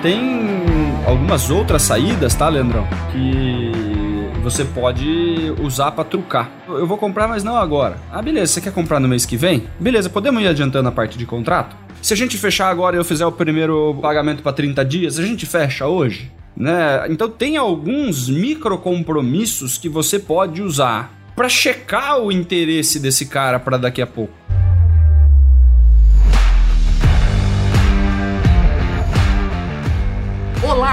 Tem algumas outras saídas, tá, Leandrão? Que você pode usar para trucar. Eu vou comprar, mas não agora. Ah, beleza, você quer comprar no mês que vem? Beleza, podemos ir adiantando a parte de contrato? Se a gente fechar agora e eu fizer o primeiro pagamento para 30 dias, a gente fecha hoje? Né? Então tem alguns micro compromissos que você pode usar para checar o interesse desse cara para daqui a pouco.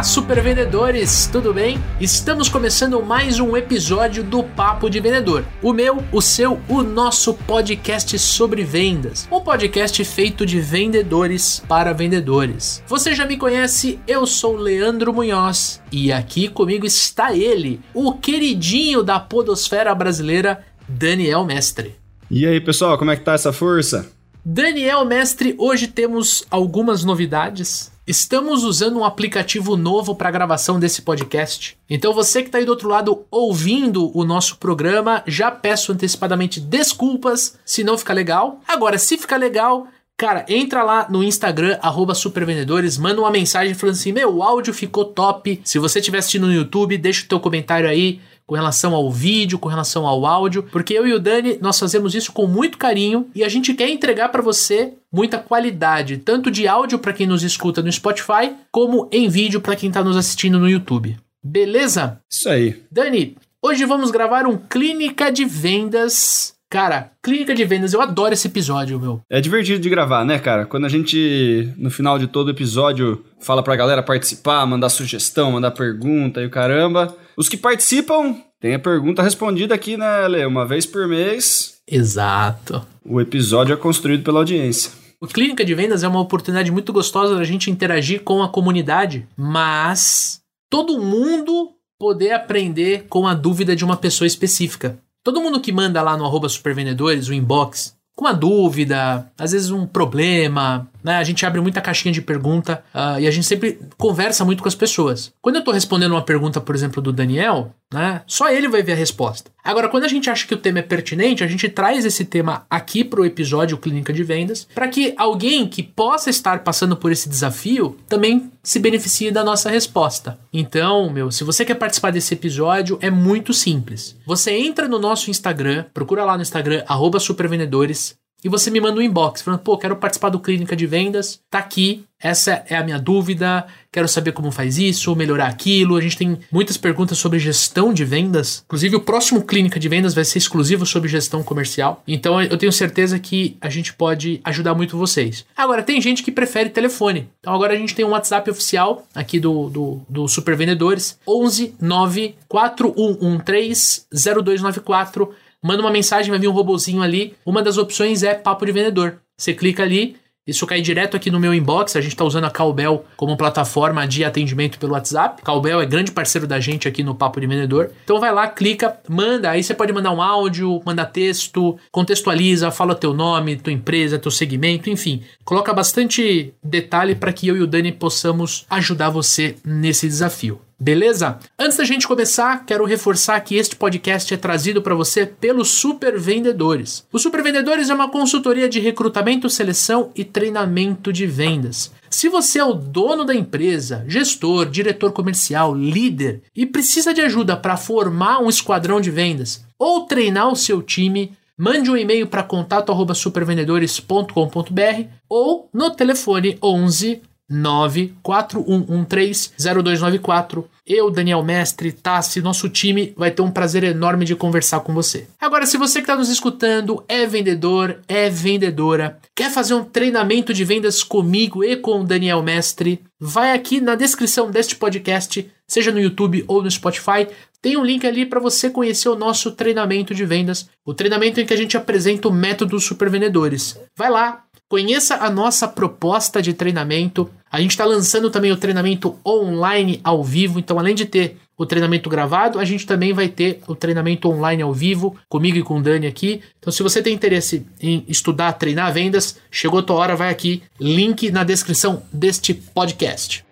Super vendedores, tudo bem? Estamos começando mais um episódio do Papo de Vendedor. O meu, o seu, o nosso podcast sobre vendas. Um podcast feito de vendedores para vendedores. Você já me conhece, eu sou Leandro Munhoz e aqui comigo está ele, o queridinho da podosfera brasileira, Daniel Mestre. E aí, pessoal, como é que tá essa força? Daniel Mestre, hoje temos algumas novidades. Estamos usando um aplicativo novo para gravação desse podcast. Então você que está aí do outro lado ouvindo o nosso programa, já peço antecipadamente desculpas se não ficar legal. Agora, se ficar legal, Cara, entra lá no Instagram, supervendedores, manda uma mensagem falando assim: Meu, o áudio ficou top. Se você estiver assistindo no YouTube, deixa o teu comentário aí com relação ao vídeo, com relação ao áudio, porque eu e o Dani nós fazemos isso com muito carinho e a gente quer entregar para você muita qualidade, tanto de áudio para quem nos escuta no Spotify, como em vídeo para quem está nos assistindo no YouTube. Beleza? Isso aí. Dani, hoje vamos gravar um clínica de vendas Cara, clínica de vendas, eu adoro esse episódio, meu. É divertido de gravar, né, cara? Quando a gente, no final de todo episódio, fala pra galera participar, mandar sugestão, mandar pergunta e o caramba. Os que participam, tem a pergunta respondida aqui, né, Lê? Uma vez por mês. Exato. O episódio é construído pela audiência. O Clínica de Vendas é uma oportunidade muito gostosa da gente interagir com a comunidade, mas todo mundo poder aprender com a dúvida de uma pessoa específica. Todo mundo que manda lá no arroba supervendedores, o inbox, com uma dúvida, às vezes um problema, né? A gente abre muita caixinha de pergunta uh, e a gente sempre conversa muito com as pessoas. Quando eu estou respondendo uma pergunta, por exemplo, do Daniel, né? Só ele vai ver a resposta. Agora, quando a gente acha que o tema é pertinente, a gente traz esse tema aqui para o episódio Clínica de Vendas, para que alguém que possa estar passando por esse desafio também se beneficie da nossa resposta. Então, meu, se você quer participar desse episódio, é muito simples. Você entra no nosso Instagram, procura lá no Instagram, supervendedores, e você me manda um inbox falando, pô, quero participar do Clínica de Vendas, tá aqui, essa é a minha dúvida, quero saber como faz isso, melhorar aquilo. A gente tem muitas perguntas sobre gestão de vendas. Inclusive, o próximo Clínica de Vendas vai ser exclusivo sobre gestão comercial. Então, eu tenho certeza que a gente pode ajudar muito vocês. Agora, tem gente que prefere telefone. Então, agora a gente tem um WhatsApp oficial aqui do, do, do Super Vendedores: 11 9 4113 0294 manda uma mensagem, vai vir um robozinho ali. Uma das opções é papo de vendedor. Você clica ali, isso cai direto aqui no meu inbox. A gente está usando a Calbel como plataforma de atendimento pelo WhatsApp. Calbel é grande parceiro da gente aqui no Papo de Vendedor. Então vai lá, clica, manda. Aí você pode mandar um áudio, mandar texto, contextualiza, fala teu nome, tua empresa, teu segmento, enfim. Coloca bastante detalhe para que eu e o Dani possamos ajudar você nesse desafio. Beleza? Antes da gente começar, quero reforçar que este podcast é trazido para você pelos Super Vendedores. O Super Vendedores é uma consultoria de recrutamento, seleção e treinamento de vendas. Se você é o dono da empresa, gestor, diretor comercial, líder e precisa de ajuda para formar um esquadrão de vendas ou treinar o seu time, mande um e-mail para contato@supervendedores.com.br ou no telefone 11 941130294. Eu, Daniel Mestre, Tassi, nosso time vai ter um prazer enorme de conversar com você. Agora, se você que está nos escutando é vendedor, é vendedora, quer fazer um treinamento de vendas comigo e com o Daniel Mestre, vai aqui na descrição deste podcast, seja no YouTube ou no Spotify, tem um link ali para você conhecer o nosso treinamento de vendas, o treinamento em que a gente apresenta o método super vendedores. Vai lá, Conheça a nossa proposta de treinamento. A gente está lançando também o treinamento online ao vivo. Então, além de ter o treinamento gravado, a gente também vai ter o treinamento online ao vivo, comigo e com o Dani aqui. Então, se você tem interesse em estudar, treinar vendas, chegou a tua hora, vai aqui. Link na descrição deste podcast.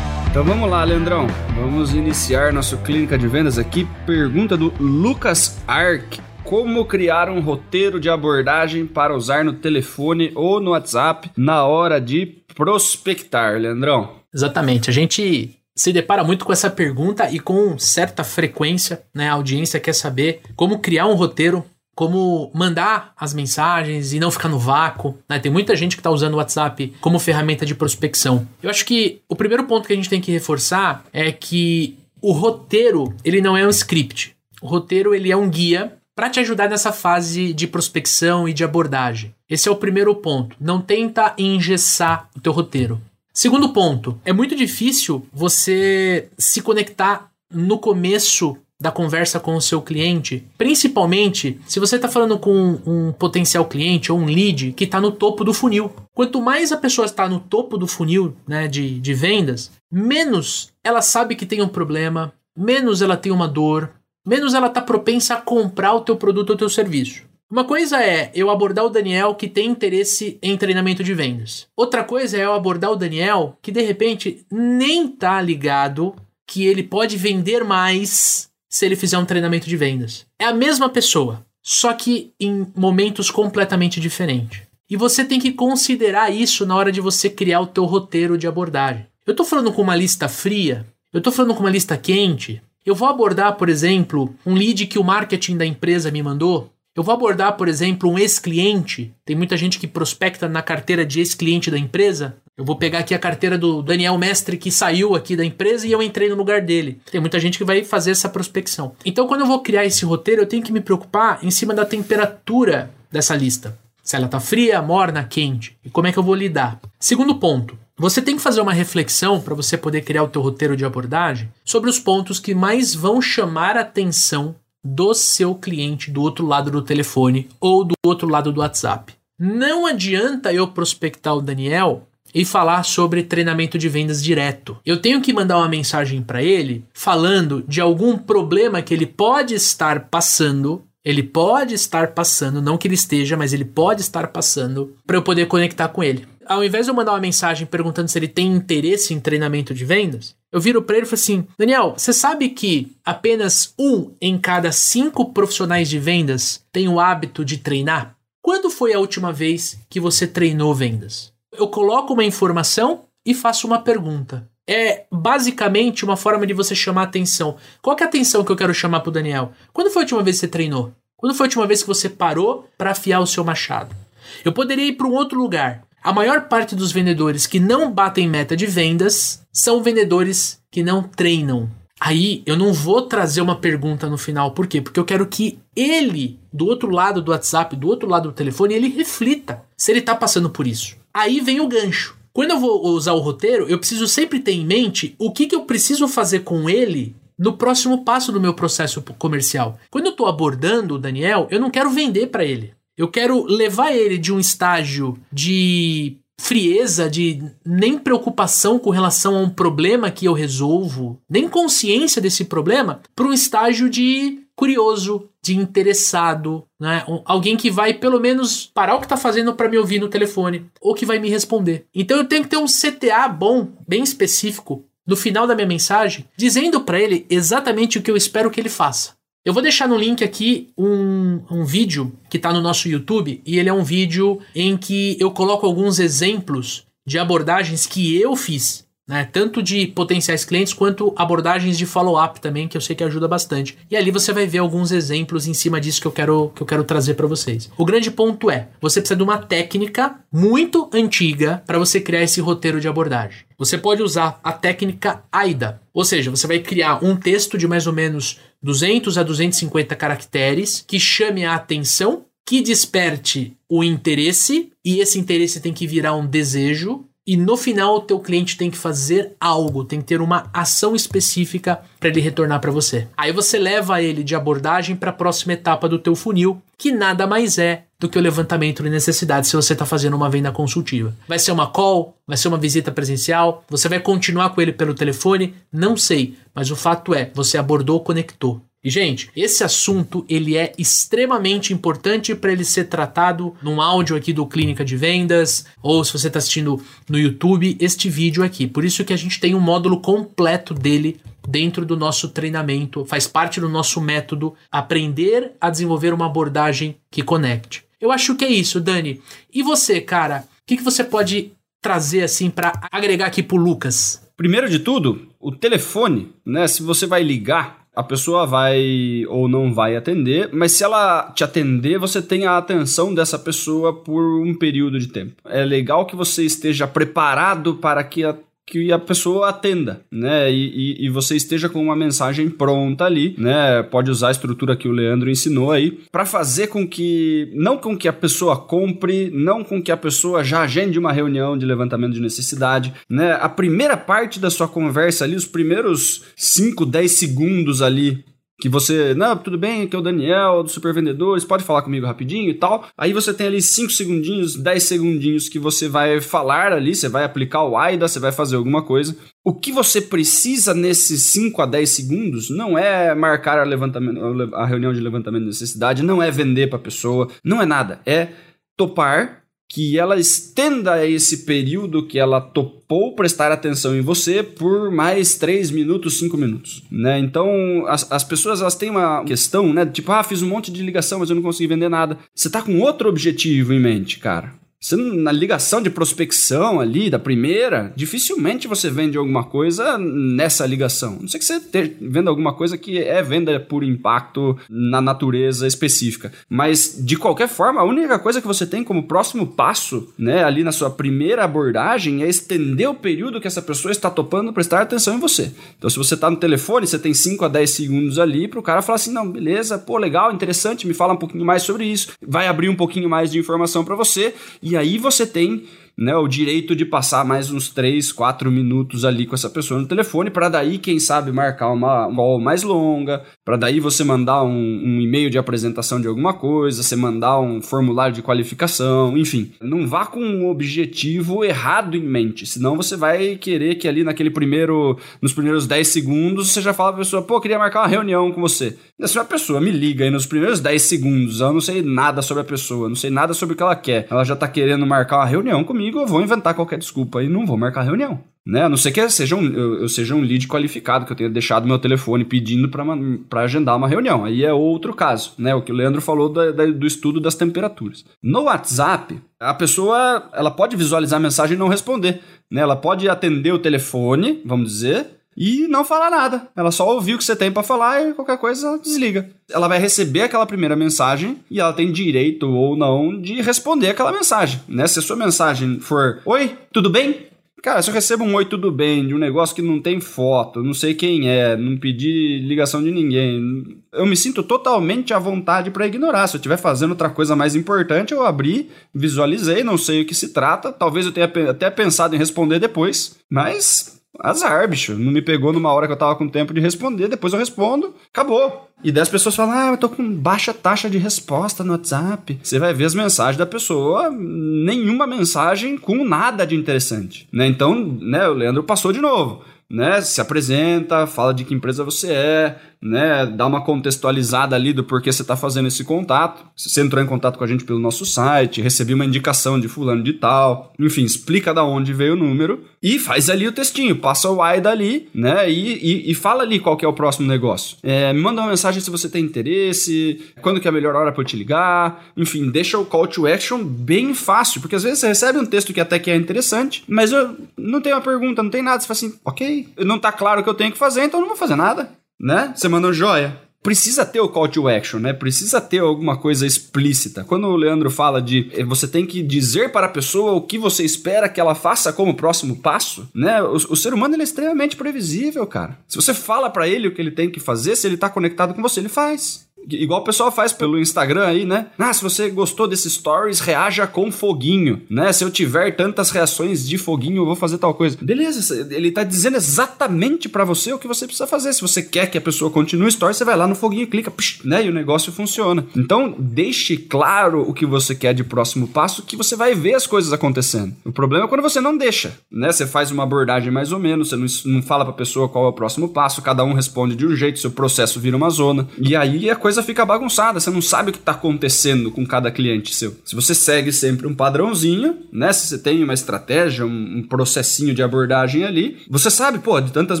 Então vamos lá, Leandrão. Vamos iniciar nosso clínica de vendas aqui. Pergunta do Lucas Ark. como criar um roteiro de abordagem para usar no telefone ou no WhatsApp na hora de prospectar, Leandrão. Exatamente. A gente se depara muito com essa pergunta e com certa frequência, né? A audiência quer saber como criar um roteiro, como mandar as mensagens e não ficar no vácuo. Né? Tem muita gente que está usando o WhatsApp como ferramenta de prospecção. Eu acho que o primeiro ponto que a gente tem que reforçar é que o roteiro ele não é um script. O roteiro ele é um guia para te ajudar nessa fase de prospecção e de abordagem. Esse é o primeiro ponto. Não tenta engessar o teu roteiro. Segundo ponto, é muito difícil você se conectar no começo da conversa com o seu cliente, principalmente se você está falando com um potencial cliente ou um lead que está no topo do funil. Quanto mais a pessoa está no topo do funil né, de, de vendas, menos ela sabe que tem um problema, menos ela tem uma dor, menos ela está propensa a comprar o teu produto ou teu serviço. Uma coisa é eu abordar o Daniel que tem interesse em treinamento de vendas. Outra coisa é eu abordar o Daniel que de repente nem tá ligado que ele pode vender mais se ele fizer um treinamento de vendas. É a mesma pessoa, só que em momentos completamente diferentes. E você tem que considerar isso na hora de você criar o teu roteiro de abordagem. Eu estou falando com uma lista fria, eu estou falando com uma lista quente. Eu vou abordar, por exemplo, um lead que o marketing da empresa me mandou eu vou abordar, por exemplo, um ex-cliente. Tem muita gente que prospecta na carteira de ex-cliente da empresa. Eu vou pegar aqui a carteira do Daniel Mestre que saiu aqui da empresa e eu entrei no lugar dele. Tem muita gente que vai fazer essa prospecção. Então, quando eu vou criar esse roteiro, eu tenho que me preocupar em cima da temperatura dessa lista. Se ela está fria, morna, quente. E como é que eu vou lidar? Segundo ponto, você tem que fazer uma reflexão para você poder criar o teu roteiro de abordagem sobre os pontos que mais vão chamar a atenção do seu cliente do outro lado do telefone ou do outro lado do WhatsApp. Não adianta eu prospectar o Daniel e falar sobre treinamento de vendas direto. Eu tenho que mandar uma mensagem para ele falando de algum problema que ele pode estar passando. Ele pode estar passando, não que ele esteja, mas ele pode estar passando para eu poder conectar com ele. Ao invés de eu mandar uma mensagem perguntando se ele tem interesse em treinamento de vendas, eu viro para ele e falo assim: Daniel, você sabe que apenas um em cada cinco profissionais de vendas tem o hábito de treinar? Quando foi a última vez que você treinou vendas? Eu coloco uma informação e faço uma pergunta. É basicamente uma forma de você chamar atenção. Qual é a atenção que eu quero chamar para o Daniel? Quando foi a última vez que você treinou? Quando foi a última vez que você parou para afiar o seu machado? Eu poderia ir para um outro lugar. A maior parte dos vendedores que não batem meta de vendas são vendedores que não treinam. Aí eu não vou trazer uma pergunta no final, por quê? Porque eu quero que ele, do outro lado do WhatsApp, do outro lado do telefone, ele reflita se ele está passando por isso. Aí vem o gancho. Quando eu vou usar o roteiro, eu preciso sempre ter em mente o que, que eu preciso fazer com ele no próximo passo do meu processo comercial. Quando eu estou abordando o Daniel, eu não quero vender para ele. Eu quero levar ele de um estágio de frieza, de nem preocupação com relação a um problema que eu resolvo, nem consciência desse problema, para um estágio de curioso, de interessado, né? alguém que vai pelo menos parar o que está fazendo para me ouvir no telefone ou que vai me responder. Então eu tenho que ter um CTA bom, bem específico, no final da minha mensagem, dizendo para ele exatamente o que eu espero que ele faça. Eu vou deixar no link aqui um, um vídeo que está no nosso YouTube e ele é um vídeo em que eu coloco alguns exemplos de abordagens que eu fiz né? Tanto de potenciais clientes quanto abordagens de follow-up também, que eu sei que ajuda bastante. E ali você vai ver alguns exemplos em cima disso que eu quero, que eu quero trazer para vocês. O grande ponto é, você precisa de uma técnica muito antiga para você criar esse roteiro de abordagem. Você pode usar a técnica AIDA, ou seja, você vai criar um texto de mais ou menos 200 a 250 caracteres que chame a atenção, que desperte o interesse, e esse interesse tem que virar um desejo, e no final o teu cliente tem que fazer algo, tem que ter uma ação específica para ele retornar para você. Aí você leva ele de abordagem para a próxima etapa do teu funil, que nada mais é do que o levantamento de necessidades se você está fazendo uma venda consultiva. Vai ser uma call, vai ser uma visita presencial, você vai continuar com ele pelo telefone, não sei, mas o fato é, você abordou, conectou. E gente, esse assunto ele é extremamente importante para ele ser tratado num áudio aqui do Clínica de Vendas ou se você está assistindo no YouTube este vídeo aqui. Por isso que a gente tem um módulo completo dele dentro do nosso treinamento, faz parte do nosso método aprender a desenvolver uma abordagem que conecte. Eu acho que é isso, Dani. E você, cara, o que, que você pode trazer assim para agregar aqui pro Lucas? Primeiro de tudo, o telefone, né? Se você vai ligar, a pessoa vai ou não vai atender, mas se ela te atender, você tem a atenção dessa pessoa por um período de tempo. É legal que você esteja preparado para que a que a pessoa atenda, né? E, e, e, você esteja com uma mensagem pronta ali, né? Pode usar a estrutura que o Leandro ensinou aí para fazer com que não com que a pessoa compre, não com que a pessoa já agende uma reunião de levantamento de necessidade, né? A primeira parte da sua conversa ali, os primeiros 5, 10 segundos ali que você, não, tudo bem, que é o Daniel do Super Vendedores, pode falar comigo rapidinho e tal. Aí você tem ali 5 segundinhos, 10 segundinhos que você vai falar ali, você vai aplicar o AIDA, você vai fazer alguma coisa. O que você precisa nesses 5 a 10 segundos não é marcar a, levantamento, a reunião de levantamento de necessidade, não é vender para a pessoa, não é nada. É topar que ela estenda esse período que ela topou prestar atenção em você por mais 3 minutos, 5 minutos, né? Então, as, as pessoas elas têm uma questão, né? Tipo, ah, fiz um monte de ligação, mas eu não consegui vender nada. Você tá com outro objetivo em mente, cara. Você, na ligação de prospecção ali, da primeira, dificilmente você vende alguma coisa nessa ligação. Não sei que você esteja vendo alguma coisa que é venda por impacto na natureza específica. Mas, de qualquer forma, a única coisa que você tem como próximo passo, né, ali na sua primeira abordagem, é estender o período que essa pessoa está topando prestar atenção em você. Então, se você está no telefone, você tem 5 a 10 segundos ali para o cara falar assim: não, beleza, pô, legal, interessante, me fala um pouquinho mais sobre isso. Vai abrir um pouquinho mais de informação para você. E e aí você tem né, o direito de passar mais uns 3, 4 minutos ali com essa pessoa no telefone, para daí, quem sabe, marcar uma call mais longa, para daí você mandar um, um, e-mail de apresentação de alguma coisa, você mandar um formulário de qualificação, enfim. Não vá com um objetivo errado em mente, senão você vai querer que ali naquele primeiro, nos primeiros 10 segundos, você já fala pra pessoa, pô, queria marcar uma reunião com você. E se a pessoa me liga aí nos primeiros 10 segundos, eu não sei nada sobre a pessoa, não sei nada sobre o que ela quer, ela já tá querendo marcar uma reunião comigo, comigo, eu vou inventar qualquer desculpa e não vou marcar reunião. Né? A não ser que seja um, eu, eu seja um lead qualificado, que eu tenha deixado meu telefone pedindo para agendar uma reunião. Aí é outro caso, né? O que o Leandro falou da, da, do estudo das temperaturas. No WhatsApp, a pessoa ela pode visualizar a mensagem e não responder. Né? Ela pode atender o telefone, vamos dizer, e não falar nada. Ela só ouviu o que você tem para falar e qualquer coisa ela desliga. Ela vai receber aquela primeira mensagem e ela tem direito ou não de responder aquela mensagem, né? Se a sua mensagem for: "Oi, tudo bem?" Cara, se eu recebo um oi, tudo bem, de um negócio que não tem foto, não sei quem é, não pedi ligação de ninguém, eu me sinto totalmente à vontade para ignorar. Se eu estiver fazendo outra coisa mais importante, eu abri, visualizei, não sei o que se trata, talvez eu tenha até pensado em responder depois, mas Azar, bicho. Não me pegou numa hora que eu tava com tempo de responder, depois eu respondo, acabou. E 10 pessoas falam: Ah, eu tô com baixa taxa de resposta no WhatsApp. Você vai ver as mensagens da pessoa, nenhuma mensagem com nada de interessante. Né? Então, né, o Leandro passou de novo. Né, se apresenta, fala de que empresa você é, né, dar uma contextualizada ali do porquê você está fazendo esse contato. Você entrou em contato com a gente pelo nosso site, recebi uma indicação de fulano de tal, enfim, explica da onde veio o número e faz ali o textinho, passa o why dali, né, e, e, e, fala ali qual que é o próximo negócio. É, me manda uma mensagem se você tem interesse, quando que é a melhor hora para eu te ligar, enfim, deixa o call to action bem fácil, porque às vezes você recebe um texto que até que é interessante, mas eu não tenho uma pergunta, não tem nada, você fala assim, ok, não tá claro o que eu tenho que fazer, então eu não vou fazer nada né? Você manda um joia. Precisa ter o call to action, né? Precisa ter alguma coisa explícita. Quando o Leandro fala de eh, você tem que dizer para a pessoa o que você espera que ela faça como próximo passo, né? O, o ser humano é extremamente previsível, cara. Se você fala para ele o que ele tem que fazer, se ele tá conectado com você, ele faz. Igual o pessoal faz pelo Instagram aí, né? Ah, se você gostou desses stories, reaja com foguinho, né? Se eu tiver tantas reações de foguinho, eu vou fazer tal coisa. Beleza, ele tá dizendo exatamente para você o que você precisa fazer. Se você quer que a pessoa continue o story, você vai lá no foguinho e clica, psh, né? E o negócio funciona. Então, deixe claro o que você quer de próximo passo, que você vai ver as coisas acontecendo. O problema é quando você não deixa, né? Você faz uma abordagem mais ou menos, você não, não fala pra pessoa qual é o próximo passo, cada um responde de um jeito, seu processo vira uma zona. E aí a coisa coisa fica bagunçada, você não sabe o que está acontecendo com cada cliente seu. Se você segue sempre um padrãozinho, né? Se você tem uma estratégia, um, um processinho de abordagem ali, você sabe, pô, de tantas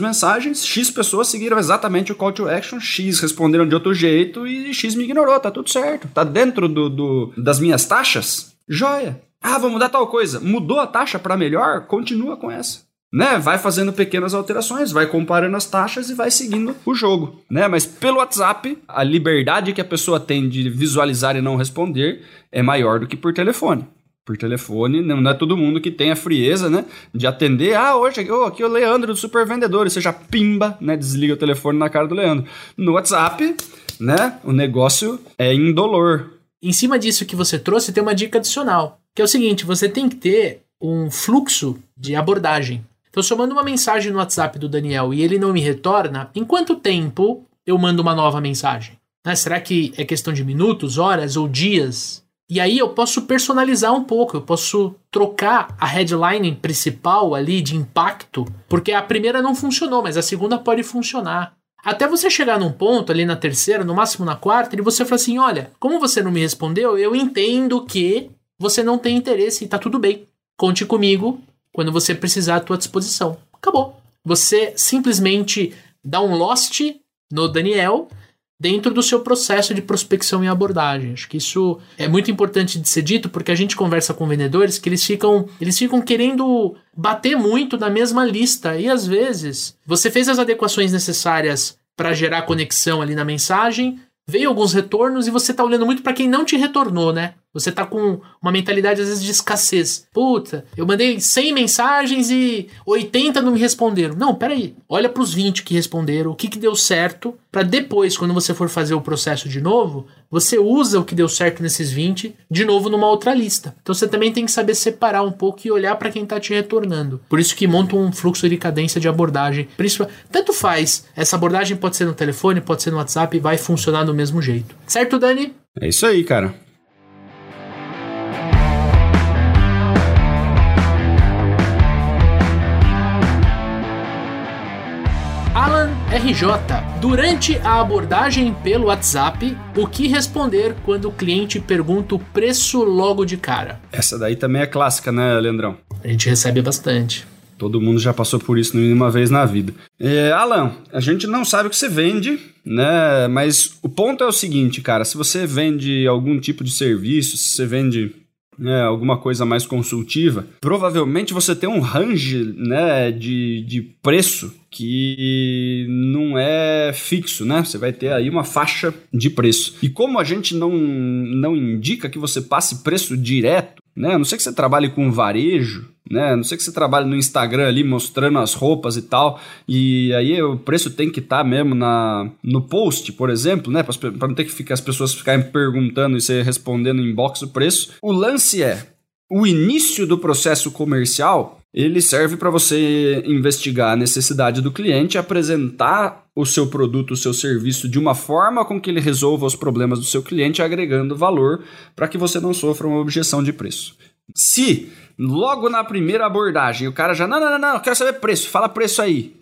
mensagens, X pessoas seguiram exatamente o call to action, X responderam de outro jeito e X me ignorou, tá tudo certo. Tá dentro do, do das minhas taxas? Joia. Ah, vou mudar tal coisa. Mudou a taxa para melhor? Continua com essa né, vai fazendo pequenas alterações, vai comparando as taxas e vai seguindo o jogo, né? Mas pelo WhatsApp, a liberdade que a pessoa tem de visualizar e não responder é maior do que por telefone. Por telefone, não é todo mundo que tem a frieza, né? De atender. Ah, hoje oh, aqui é o Leandro do Super Vendedor. E você já pimba, né? Desliga o telefone na cara do Leandro. No WhatsApp, né? O negócio é indolor. Em cima disso que você trouxe, tem uma dica adicional. Que é o seguinte: você tem que ter um fluxo de abordagem. Então, se eu mando uma mensagem no WhatsApp do Daniel e ele não me retorna, em quanto tempo eu mando uma nova mensagem? Né? Será que é questão de minutos, horas ou dias? E aí eu posso personalizar um pouco, eu posso trocar a headline principal ali de impacto, porque a primeira não funcionou, mas a segunda pode funcionar. Até você chegar num ponto ali na terceira, no máximo na quarta, e você fala assim: olha, como você não me respondeu, eu entendo que você não tem interesse e tá tudo bem. Conte comigo quando você precisar à tua disposição. Acabou. Você simplesmente dá um lost no Daniel dentro do seu processo de prospecção e abordagem. Acho que isso é muito importante de ser dito porque a gente conversa com vendedores que eles ficam, eles ficam querendo bater muito na mesma lista e às vezes você fez as adequações necessárias para gerar conexão ali na mensagem, veio alguns retornos e você tá olhando muito para quem não te retornou, né? Você tá com uma mentalidade às vezes de escassez. Puta, eu mandei 100 mensagens e 80 não me responderam. Não, peraí. Olha para os 20 que responderam, o que, que deu certo, para depois, quando você for fazer o processo de novo, você usa o que deu certo nesses 20 de novo numa outra lista. Então você também tem que saber separar um pouco e olhar para quem tá te retornando. Por isso que monta um fluxo de cadência de abordagem. Tanto faz, essa abordagem pode ser no telefone, pode ser no WhatsApp vai funcionar do mesmo jeito. Certo, Dani? É isso aí, cara. RJ, durante a abordagem pelo WhatsApp, o que responder quando o cliente pergunta o preço logo de cara? Essa daí também é clássica, né, Leandrão? A gente recebe bastante. Todo mundo já passou por isso uma vez na vida. É, Alan, a gente não sabe o que você vende, né? Mas o ponto é o seguinte, cara: se você vende algum tipo de serviço, se você vende né, alguma coisa mais consultiva, provavelmente você tem um range né, de, de preço que não é fixo, né? Você vai ter aí uma faixa de preço. E como a gente não, não indica que você passe preço direto, né? A não sei que você trabalhe com varejo, né? A não sei que você trabalhe no Instagram ali mostrando as roupas e tal, e aí o preço tem que estar tá mesmo na, no post, por exemplo, né? Para não ter que ficar as pessoas ficarem perguntando e você respondendo em inbox o preço. O lance é o início do processo comercial ele serve para você investigar a necessidade do cliente, apresentar o seu produto, o seu serviço de uma forma com que ele resolva os problemas do seu cliente, agregando valor para que você não sofra uma objeção de preço. Se logo na primeira abordagem o cara já, não, não, não, não, eu quero saber preço, fala preço aí.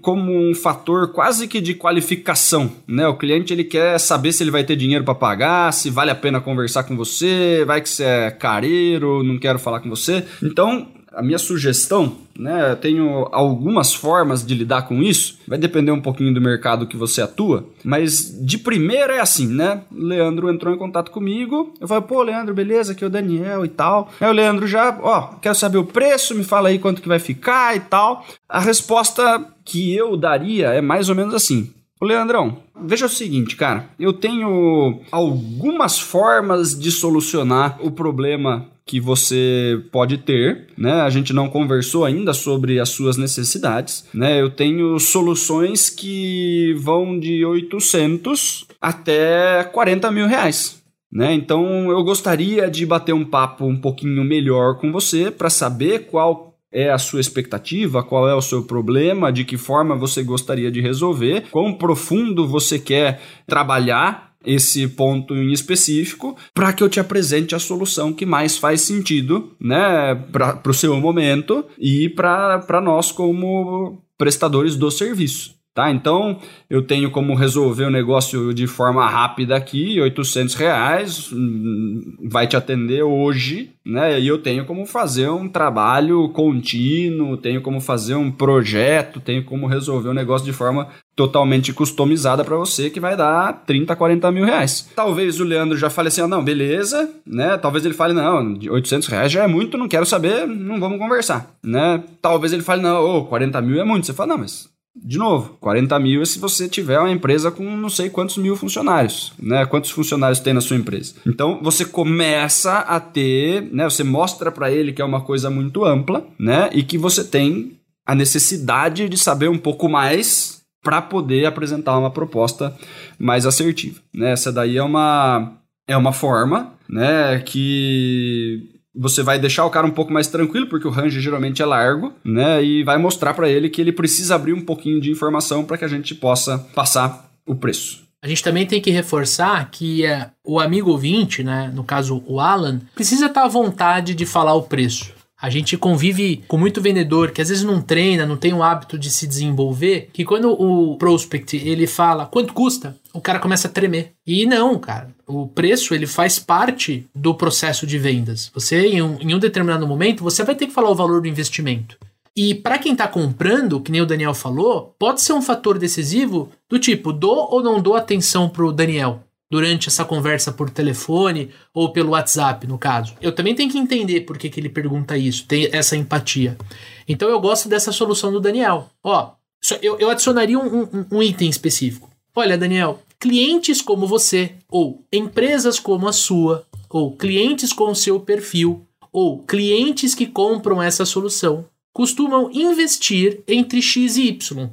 Como um fator quase que de qualificação, né? O cliente ele quer saber se ele vai ter dinheiro para pagar, se vale a pena conversar com você, vai que você é careiro, não quero falar com você. Então, a minha sugestão, né, eu tenho algumas formas de lidar com isso, vai depender um pouquinho do mercado que você atua, mas de primeira é assim, né? Leandro entrou em contato comigo, eu falei, pô, Leandro, beleza, aqui é o Daniel e tal. Aí o Leandro já, ó, quero saber o preço, me fala aí quanto que vai ficar e tal. A resposta que eu daria é mais ou menos assim. Ô Leandrão, veja o seguinte, cara. Eu tenho algumas formas de solucionar o problema que você pode ter, né? A gente não conversou ainda sobre as suas necessidades, né? Eu tenho soluções que vão de 800 até 40 mil reais. Né? Então eu gostaria de bater um papo um pouquinho melhor com você para saber qual é a sua expectativa, qual é o seu problema, de que forma você gostaria de resolver, quão profundo você quer trabalhar esse ponto em específico para que eu te apresente a solução que mais faz sentido, né, para o seu momento e para nós como prestadores do serviço. Tá, então eu tenho como resolver o negócio de forma rápida aqui, 800 reais, hum, vai te atender hoje, né? E eu tenho como fazer um trabalho contínuo, tenho como fazer um projeto, tenho como resolver o negócio de forma totalmente customizada para você, que vai dar 30, 40 mil reais. Talvez o Leandro já fale assim, ah, não, beleza, né? Talvez ele fale, não, 800 reais já é muito, não quero saber, não vamos conversar, né? Talvez ele fale, não, oh, 40 mil é muito. Você fala, não, mas de novo, 40 mil é se você tiver uma empresa com não sei quantos mil funcionários, né? Quantos funcionários tem na sua empresa. Então você começa a ter, né? Você mostra para ele que é uma coisa muito ampla, né? E que você tem a necessidade de saber um pouco mais para poder apresentar uma proposta mais assertiva, né? Essa daí é uma é uma forma, né? Que você vai deixar o cara um pouco mais tranquilo, porque o range geralmente é largo, né? E vai mostrar para ele que ele precisa abrir um pouquinho de informação para que a gente possa passar o preço. A gente também tem que reforçar que é, o amigo ouvinte, né, no caso o Alan, precisa estar à vontade de falar o preço. A gente convive com muito vendedor que às vezes não treina, não tem o hábito de se desenvolver, que quando o prospect ele fala quanto custa, o cara começa a tremer. E não, cara. O preço ele faz parte do processo de vendas. Você em um, em um determinado momento você vai ter que falar o valor do investimento. E para quem está comprando, que nem o Daniel falou, pode ser um fator decisivo do tipo, dou ou não dou atenção pro Daniel durante essa conversa por telefone ou pelo WhatsApp, no caso. Eu também tenho que entender por que, que ele pergunta isso, tem essa empatia. Então eu gosto dessa solução do Daniel. Ó, eu, eu adicionaria um, um, um item específico. Olha, Daniel, clientes como você, ou empresas como a sua, ou clientes com seu perfil, ou clientes que compram essa solução, costumam investir entre X e Y.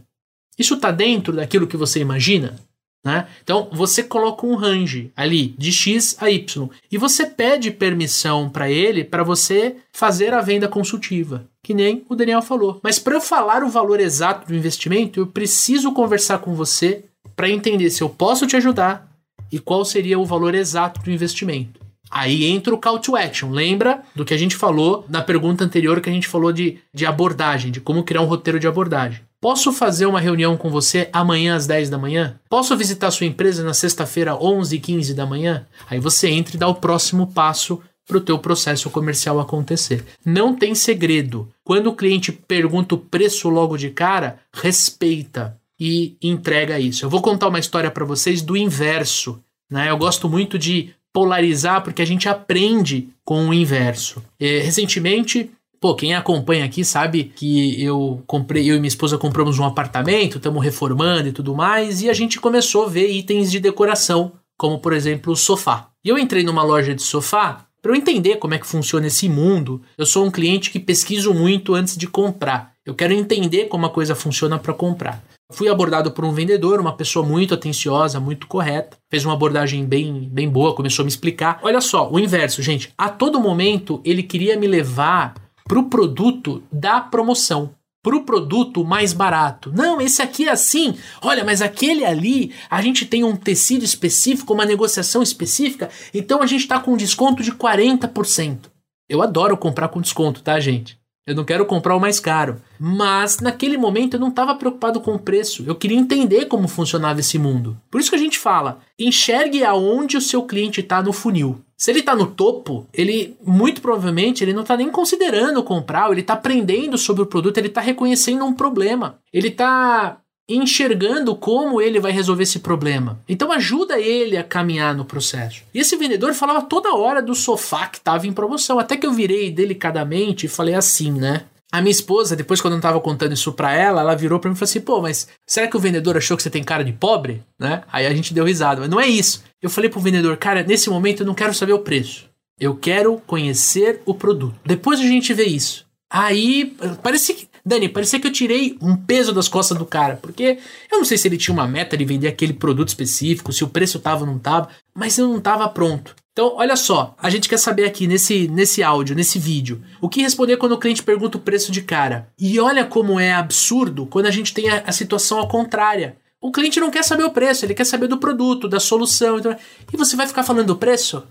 Isso está dentro daquilo que você imagina? Né? Então você coloca um range ali de X a Y e você pede permissão para ele para você fazer a venda consultiva, que nem o Daniel falou. Mas para eu falar o valor exato do investimento, eu preciso conversar com você para entender se eu posso te ajudar e qual seria o valor exato do investimento. Aí entra o call to action. Lembra do que a gente falou na pergunta anterior que a gente falou de, de abordagem, de como criar um roteiro de abordagem. Posso fazer uma reunião com você amanhã às 10 da manhã? Posso visitar sua empresa na sexta-feira, 11 e 15 da manhã? Aí você entra e dá o próximo passo para o teu processo comercial acontecer. Não tem segredo. Quando o cliente pergunta o preço logo de cara, respeita e entrega isso. Eu vou contar uma história para vocês do inverso. Né? Eu gosto muito de polarizar porque a gente aprende com o inverso. E, recentemente Pô, quem acompanha aqui sabe que eu comprei, eu e minha esposa compramos um apartamento, estamos reformando e tudo mais, e a gente começou a ver itens de decoração, como por exemplo o sofá. E eu entrei numa loja de sofá para eu entender como é que funciona esse mundo. Eu sou um cliente que pesquiso muito antes de comprar. Eu quero entender como a coisa funciona para comprar. Fui abordado por um vendedor, uma pessoa muito atenciosa, muito correta. Fez uma abordagem bem, bem boa, começou a me explicar. Olha só, o inverso, gente. A todo momento ele queria me levar para o produto da promoção, para o produto mais barato. Não, esse aqui é assim. Olha, mas aquele ali, a gente tem um tecido específico, uma negociação específica, então a gente está com um desconto de 40%. Eu adoro comprar com desconto, tá, gente? Eu não quero comprar o mais caro. Mas naquele momento eu não estava preocupado com o preço. Eu queria entender como funcionava esse mundo. Por isso que a gente fala: enxergue aonde o seu cliente está no funil. Se ele está no topo, ele muito provavelmente ele não está nem considerando comprar, ele está aprendendo sobre o produto, ele está reconhecendo um problema. Ele está enxergando como ele vai resolver esse problema. Então ajuda ele a caminhar no processo. E esse vendedor falava toda hora do sofá que estava em promoção, até que eu virei delicadamente e falei assim, né? A minha esposa, depois quando eu tava contando isso pra ela, ela virou pra mim e falou assim: pô, mas será que o vendedor achou que você tem cara de pobre? Né? Aí a gente deu risada. Mas não é isso. Eu falei pro vendedor: cara, nesse momento eu não quero saber o preço. Eu quero conhecer o produto. Depois a gente vê isso. Aí, parece que. Dani, parecia que eu tirei um peso das costas do cara, porque eu não sei se ele tinha uma meta de vender aquele produto específico, se o preço tava ou não tava, mas eu não tava pronto. Então, olha só, a gente quer saber aqui nesse, nesse áudio, nesse vídeo, o que responder quando o cliente pergunta o preço de cara. E olha como é absurdo quando a gente tem a, a situação ao contrária. O cliente não quer saber o preço, ele quer saber do produto, da solução. Então, e você vai ficar falando do preço?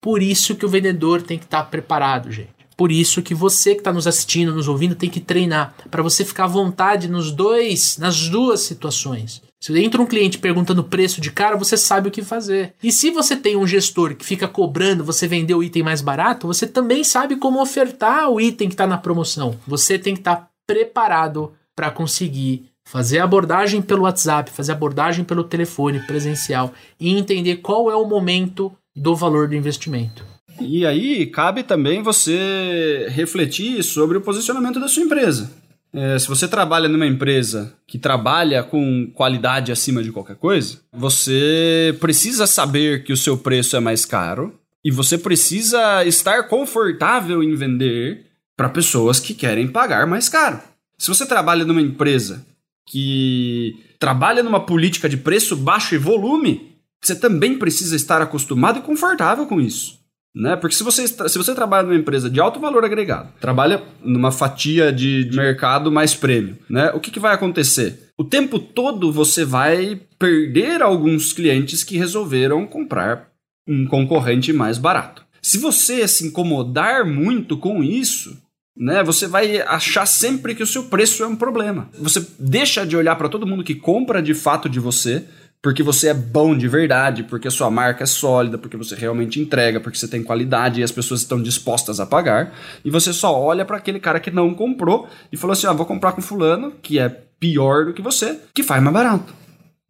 Por isso que o vendedor tem que estar preparado, gente. Por isso que você que está nos assistindo, nos ouvindo, tem que treinar para você ficar à vontade nos dois, nas duas situações. Se entra um cliente perguntando preço de cara, você sabe o que fazer. E se você tem um gestor que fica cobrando você vender o item mais barato, você também sabe como ofertar o item que está na promoção. Você tem que estar tá preparado para conseguir fazer abordagem pelo WhatsApp, fazer abordagem pelo telefone presencial e entender qual é o momento do valor do investimento. E aí cabe também você refletir sobre o posicionamento da sua empresa. É, se você trabalha numa empresa que trabalha com qualidade acima de qualquer coisa, você precisa saber que o seu preço é mais caro e você precisa estar confortável em vender para pessoas que querem pagar mais caro. Se você trabalha numa empresa que trabalha numa política de preço baixo e volume, você também precisa estar acostumado e confortável com isso. Né? Porque se você, se você trabalha numa empresa de alto valor agregado, trabalha numa fatia de mercado mais prêmio, né? o que, que vai acontecer? O tempo todo você vai perder alguns clientes que resolveram comprar um concorrente mais barato. Se você se incomodar muito com isso, né, você vai achar sempre que o seu preço é um problema. Você deixa de olhar para todo mundo que compra de fato de você porque você é bom de verdade, porque a sua marca é sólida, porque você realmente entrega, porque você tem qualidade e as pessoas estão dispostas a pagar, e você só olha para aquele cara que não comprou e falou assim: ah, vou comprar com fulano, que é pior do que você, que faz mais barato.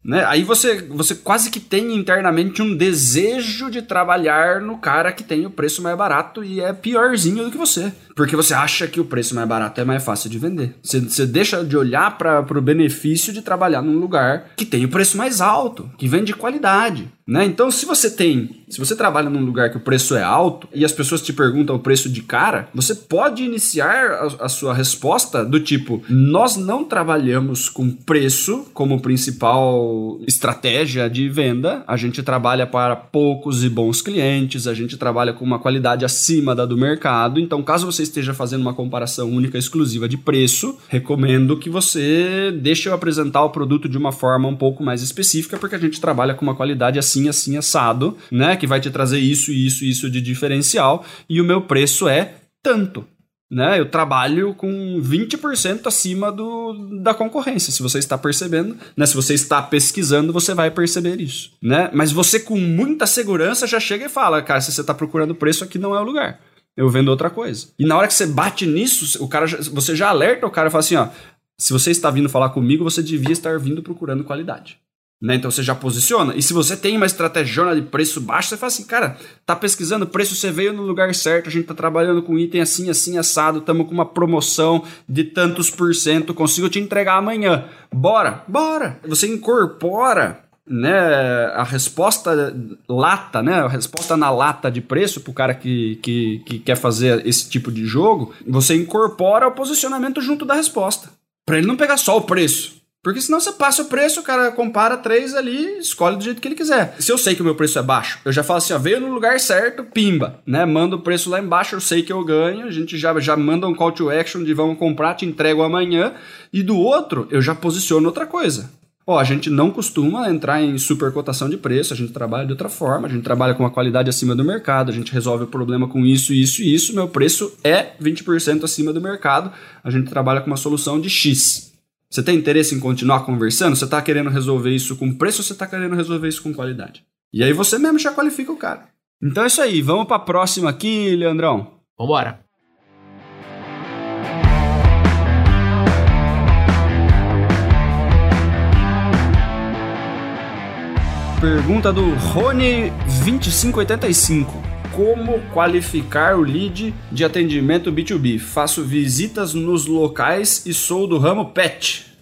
Né? Aí você, você quase que tem internamente um desejo de trabalhar no cara que tem o preço mais barato e é piorzinho do que você. Porque você acha que o preço mais barato é mais fácil de vender. Você, você deixa de olhar para o benefício de trabalhar num lugar que tem o preço mais alto, que vende qualidade. Né? Então, se você tem, se você trabalha num lugar que o preço é alto e as pessoas te perguntam o preço de cara, você pode iniciar a, a sua resposta do tipo: nós não trabalhamos com preço como principal estratégia de venda, a gente trabalha para poucos e bons clientes, a gente trabalha com uma qualidade acima da do mercado. Então, caso você esteja fazendo uma comparação única exclusiva de preço, recomendo que você deixe eu apresentar o produto de uma forma um pouco mais específica, porque a gente trabalha com uma qualidade assim, assim, assado, né? Que vai te trazer isso, isso, isso de diferencial, e o meu preço é tanto. Né, eu trabalho com 20% acima do, da concorrência. Se você está percebendo, né, se você está pesquisando, você vai perceber isso. Né? Mas você, com muita segurança, já chega e fala: cara, se você está procurando preço, aqui não é o lugar eu vendo outra coisa. E na hora que você bate nisso, o cara já, você já alerta o cara e fala assim, ó, se você está vindo falar comigo, você devia estar vindo procurando qualidade. Né? Então você já posiciona. E se você tem uma estratégia de preço baixo, você fala assim, cara, tá pesquisando preço, você veio no lugar certo, a gente tá trabalhando com item assim, assim, assado, estamos com uma promoção de tantos por cento, consigo te entregar amanhã. Bora, bora! Você incorpora né, a resposta lata, né, a resposta na lata de preço para o cara que, que, que quer fazer esse tipo de jogo, você incorpora o posicionamento junto da resposta. Para ele não pegar só o preço. Porque senão você passa o preço, o cara compara três ali, escolhe do jeito que ele quiser. Se eu sei que o meu preço é baixo, eu já falo assim, ó, veio no lugar certo, pimba, né? Manda o preço lá embaixo, eu sei que eu ganho, a gente já, já manda um call to action de vamos comprar, te entrego amanhã. E do outro, eu já posiciono outra coisa. Ó, a gente não costuma entrar em supercotação de preço, a gente trabalha de outra forma, a gente trabalha com uma qualidade acima do mercado, a gente resolve o problema com isso, isso e isso, meu preço é 20% acima do mercado, a gente trabalha com uma solução de X. Você tem interesse em continuar conversando? Você está querendo resolver isso com preço ou você está querendo resolver isso com qualidade? E aí você mesmo já qualifica o cara. Então é isso aí, vamos para a próxima aqui, Leandrão. Vambora. Pergunta do Rony2585. Como qualificar o lead de atendimento B2B? Faço visitas nos locais e sou do ramo pet.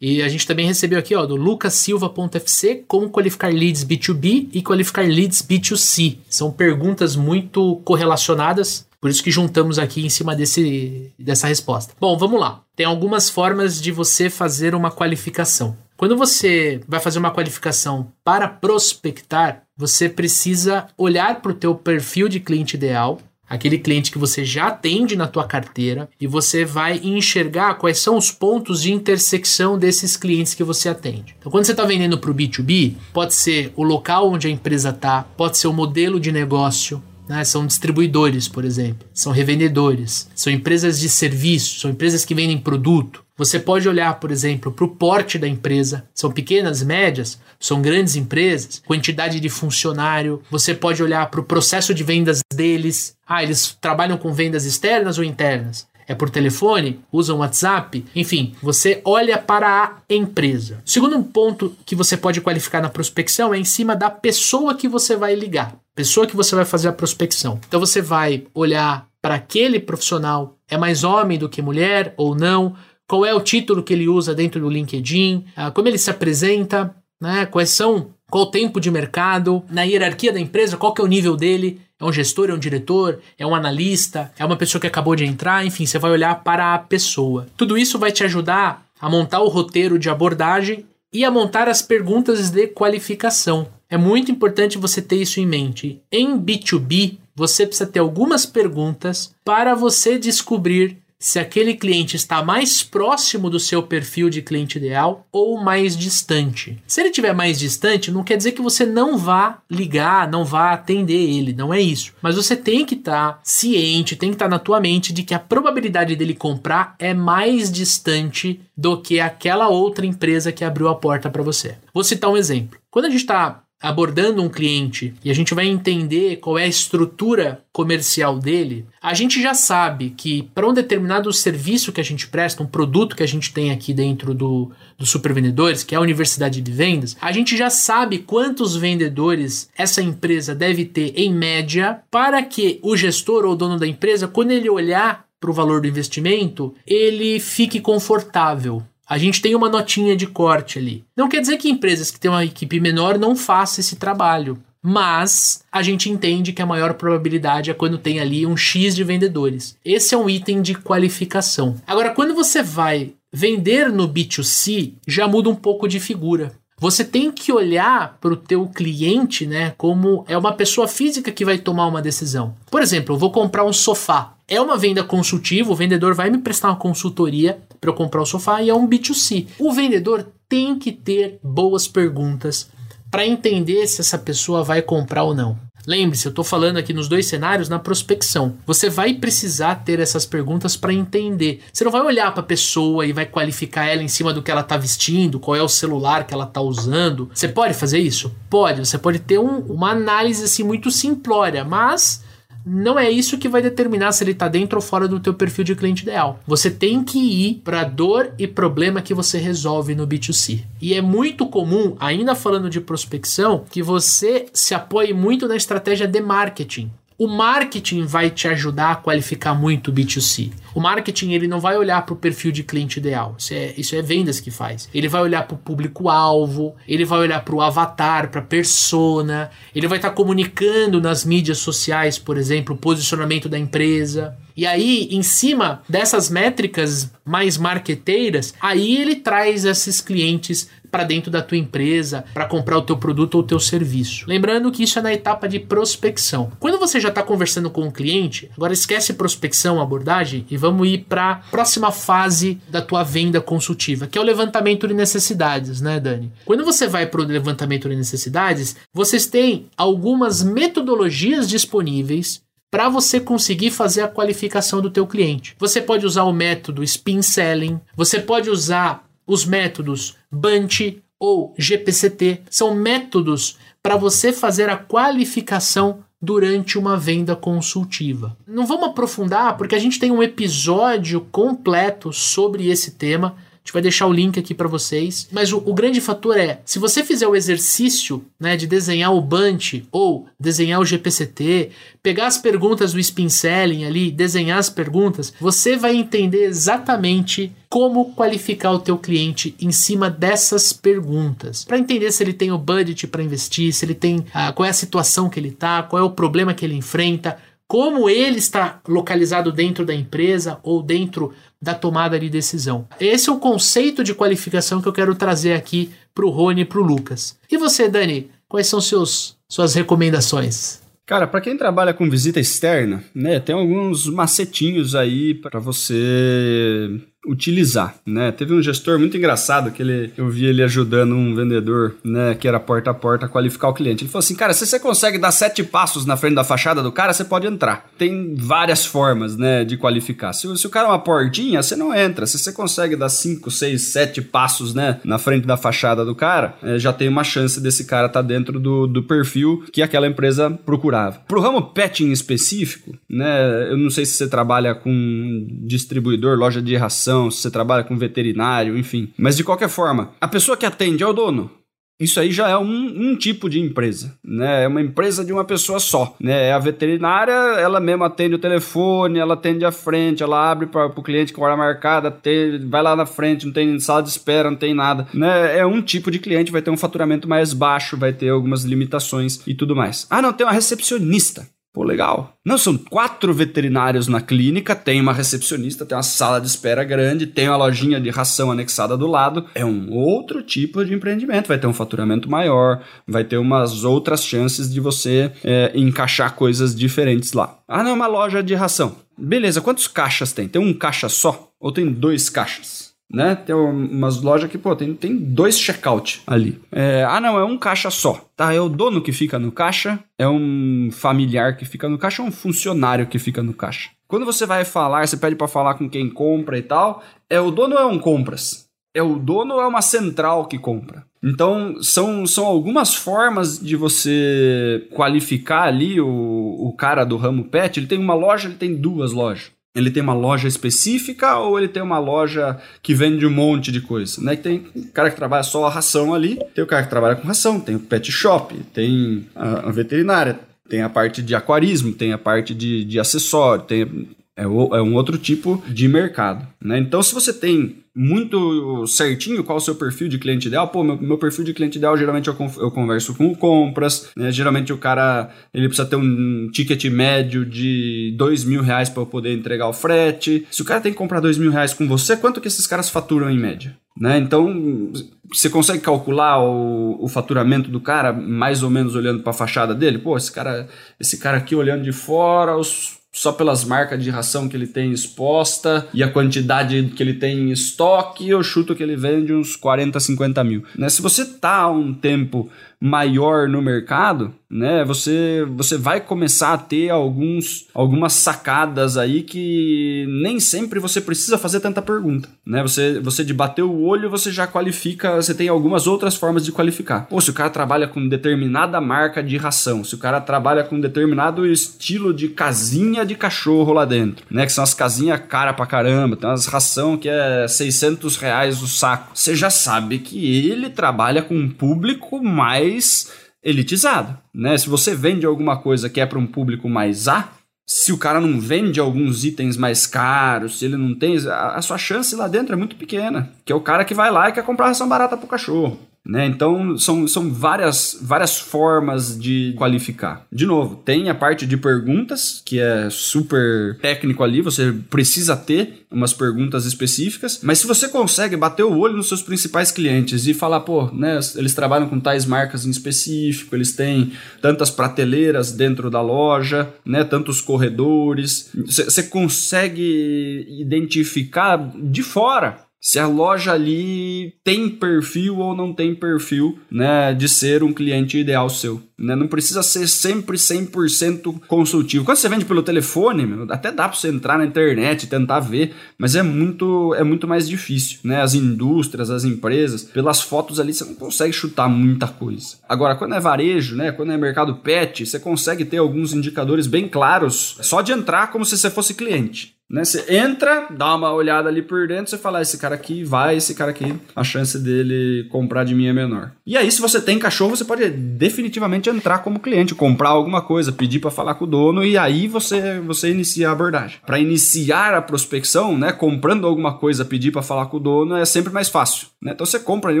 E a gente também recebeu aqui, ó, do lucasilva.fc, como qualificar leads B2B e qualificar leads B2C. São perguntas muito correlacionadas, por isso que juntamos aqui em cima desse, dessa resposta. Bom, vamos lá. Tem algumas formas de você fazer uma qualificação. Quando você vai fazer uma qualificação para prospectar, você precisa olhar para o teu perfil de cliente ideal, aquele cliente que você já atende na tua carteira, e você vai enxergar quais são os pontos de intersecção desses clientes que você atende. Então, quando você está vendendo para o B2B, pode ser o local onde a empresa está, pode ser o modelo de negócio, né? São distribuidores, por exemplo, são revendedores, são empresas de serviço, são empresas que vendem produto. Você pode olhar, por exemplo, para o porte da empresa. São pequenas, médias, são grandes empresas, quantidade de funcionário. Você pode olhar para o processo de vendas deles. Ah, eles trabalham com vendas externas ou internas? é por telefone, usam WhatsApp, enfim, você olha para a empresa. Segundo ponto que você pode qualificar na prospecção é em cima da pessoa que você vai ligar, pessoa que você vai fazer a prospecção. Então você vai olhar para aquele profissional, é mais homem do que mulher ou não? Qual é o título que ele usa dentro do LinkedIn? Ah, como ele se apresenta? Né? Quais são qual o tempo de mercado, na hierarquia da empresa, qual que é o nível dele, é um gestor, é um diretor, é um analista, é uma pessoa que acabou de entrar, enfim, você vai olhar para a pessoa. Tudo isso vai te ajudar a montar o roteiro de abordagem e a montar as perguntas de qualificação. É muito importante você ter isso em mente. Em B2B, você precisa ter algumas perguntas para você descobrir se aquele cliente está mais próximo do seu perfil de cliente ideal ou mais distante. Se ele estiver mais distante, não quer dizer que você não vá ligar, não vá atender ele, não é isso. Mas você tem que estar tá ciente, tem que estar tá na tua mente de que a probabilidade dele comprar é mais distante do que aquela outra empresa que abriu a porta para você. Vou citar um exemplo. Quando a gente está abordando um cliente e a gente vai entender qual é a estrutura comercial dele, a gente já sabe que para um determinado serviço que a gente presta, um produto que a gente tem aqui dentro do, do Supervendedores, que é a Universidade de Vendas, a gente já sabe quantos vendedores essa empresa deve ter em média para que o gestor ou dono da empresa, quando ele olhar para o valor do investimento, ele fique confortável. A gente tem uma notinha de corte ali. Não quer dizer que empresas que têm uma equipe menor não façam esse trabalho. Mas a gente entende que a maior probabilidade é quando tem ali um X de vendedores. Esse é um item de qualificação. Agora, quando você vai vender no B2C, já muda um pouco de figura. Você tem que olhar para o teu cliente, né, como é uma pessoa física que vai tomar uma decisão. Por exemplo, eu vou comprar um sofá. É uma venda consultiva, o vendedor vai me prestar uma consultoria para eu comprar o sofá e é um B2C. O vendedor tem que ter boas perguntas para entender se essa pessoa vai comprar ou não. Lembre-se, eu estou falando aqui nos dois cenários na prospecção. Você vai precisar ter essas perguntas para entender. Você não vai olhar para a pessoa e vai qualificar ela em cima do que ela está vestindo, qual é o celular que ela está usando. Você pode fazer isso? Pode. Você pode ter um, uma análise assim muito simplória, mas não é isso que vai determinar se ele está dentro ou fora do teu perfil de cliente ideal. Você tem que ir para dor e problema que você resolve no B2C. E é muito comum, ainda falando de prospecção, que você se apoie muito na estratégia de marketing. O marketing vai te ajudar a qualificar muito o B2C. O marketing ele não vai olhar para o perfil de cliente ideal. Isso é, isso é vendas que faz. Ele vai olhar para o público-alvo, ele vai olhar para o avatar, para a persona, ele vai estar tá comunicando nas mídias sociais, por exemplo, o posicionamento da empresa. E aí, em cima dessas métricas mais marqueteiras, aí ele traz esses clientes para dentro da tua empresa para comprar o teu produto ou o teu serviço. Lembrando que isso é na etapa de prospecção. Quando você já está conversando com o cliente, agora esquece prospecção, abordagem e vamos ir para a próxima fase da tua venda consultiva, que é o levantamento de necessidades, né, Dani? Quando você vai para o levantamento de necessidades, vocês têm algumas metodologias disponíveis para você conseguir fazer a qualificação do teu cliente. Você pode usar o método spin selling, você pode usar os métodos Bunch ou GPCT. São métodos para você fazer a qualificação durante uma venda consultiva. Não vamos aprofundar porque a gente tem um episódio completo sobre esse tema gente vai deixar o link aqui para vocês. Mas o, o, grande fator é, se você fizer o exercício né, de desenhar o Bunch ou desenhar o GPCT, pegar as perguntas do Spin Selling ali, desenhar as perguntas, você vai entender exatamente como qualificar o teu cliente em cima dessas perguntas. Para entender se ele tem o budget para investir, se ele tem ah, qual é a situação que ele está, qual é o problema que ele enfrenta, como ele está localizado dentro da empresa ou dentro da tomada de decisão. Esse é o conceito de qualificação que eu quero trazer aqui para o Rony e para o Lucas. E você, Dani, quais são seus, suas recomendações? Cara, para quem trabalha com visita externa, né, tem alguns macetinhos aí para você utilizar, né? Teve um gestor muito engraçado que ele, eu vi ele ajudando um vendedor, né, que era porta a porta a qualificar o cliente. Ele falou assim, cara, se você consegue dar sete passos na frente da fachada do cara, você pode entrar. Tem várias formas, né, de qualificar. Se, se o cara é uma portinha, você não entra. Se você consegue dar cinco, seis, sete passos, né, na frente da fachada do cara, é, já tem uma chance desse cara estar tá dentro do, do perfil que aquela empresa procurava. Pro ramo pet em específico, né, eu não sei se você trabalha com distribuidor, loja de ração se você trabalha com veterinário, enfim. Mas de qualquer forma, a pessoa que atende é o dono. Isso aí já é um, um, tipo de empresa, né? É uma empresa de uma pessoa só, né? É a veterinária, ela mesma atende o telefone, ela atende a frente, ela abre para o cliente com hora marcada, tem, vai lá na frente, não tem sala de espera, não tem nada, né? É um tipo de cliente, vai ter um faturamento mais baixo, vai ter algumas limitações e tudo mais. Ah, não, tem uma recepcionista. Pô, legal. Não, são quatro veterinários na clínica, tem uma recepcionista, tem uma sala de espera grande, tem uma lojinha de ração anexada do lado. É um outro tipo de empreendimento. Vai ter um faturamento maior, vai ter umas outras chances de você é, encaixar coisas diferentes lá. Ah, não, é uma loja de ração. Beleza, quantos caixas tem? Tem um caixa só? Ou tem dois caixas? Né? Tem umas lojas que, pô, tem, tem dois checkout ali. É, ah, não, é um caixa só. Tá, é o dono que fica no caixa, é um familiar que fica no caixa, é um funcionário que fica no caixa. Quando você vai falar, você pede para falar com quem compra e tal, é o dono ou é um compras? É o dono ou é uma central que compra? Então, são, são algumas formas de você qualificar ali o, o cara do ramo pet. Ele tem uma loja, ele tem duas lojas ele tem uma loja específica ou ele tem uma loja que vende um monte de coisa, né? Tem cara que trabalha só a ração ali, tem o cara que trabalha com ração, tem o pet shop, tem a, a veterinária, tem a parte de aquarismo, tem a parte de, de acessório, tem é, o, é um outro tipo de mercado, né? Então, se você tem muito certinho qual o seu perfil de cliente ideal. Pô, meu, meu perfil de cliente ideal, geralmente eu, eu converso com compras, né? Geralmente o cara, ele precisa ter um ticket médio de dois mil reais para poder entregar o frete. Se o cara tem que comprar dois mil reais com você, quanto que esses caras faturam em média? Né? Então, você consegue calcular o, o faturamento do cara mais ou menos olhando para a fachada dele? Pô, esse cara, esse cara aqui olhando de fora, os só pelas marcas de ração que ele tem exposta e a quantidade que ele tem em estoque, eu chuto que ele vende uns 40, 50 mil. Né? Se você tá há um tempo maior no mercado, né, você, você vai começar a ter alguns, algumas sacadas aí que nem sempre você precisa fazer tanta pergunta, né? Você, você de bater o olho, você já qualifica, você tem algumas outras formas de qualificar. Ou se o cara trabalha com determinada marca de ração, se o cara trabalha com determinado estilo de casinha de cachorro lá dentro, né, que são as casinhas cara pra caramba, tem umas ração que é 600 reais o saco. Você já sabe que ele trabalha com um público mais mais elitizado, né? Se você vende alguma coisa que é para um público mais A, se o cara não vende alguns itens mais caros, se ele não tem, a, a sua chance lá dentro é muito pequena, que é o cara que vai lá e quer comprar ração barata pro cachorro. Né? Então, são, são várias, várias formas de qualificar. De novo, tem a parte de perguntas, que é super técnico ali, você precisa ter umas perguntas específicas, mas se você consegue bater o olho nos seus principais clientes e falar, pô, né, eles trabalham com tais marcas em específico, eles têm tantas prateleiras dentro da loja, né, tantos corredores, você consegue identificar de fora se a loja ali tem perfil ou não tem perfil, né, de ser um cliente ideal seu. Né? Não precisa ser sempre 100% consultivo. Quando você vende pelo telefone, até dá para você entrar na internet e tentar ver, mas é muito, é muito mais difícil. Né? As indústrias, as empresas, pelas fotos ali você não consegue chutar muita coisa. Agora, quando é varejo, né? quando é mercado pet, você consegue ter alguns indicadores bem claros só de entrar como se você fosse cliente. Né? Você entra, dá uma olhada ali por dentro, você fala, ah, esse cara aqui vai, esse cara aqui, a chance dele comprar de mim é menor. E aí, se você tem cachorro, você pode definitivamente entrar como cliente, comprar alguma coisa, pedir para falar com o dono e aí você você inicia a abordagem. Para iniciar a prospecção, né, comprando alguma coisa, pedir para falar com o dono é sempre mais fácil, né? Então você compra ali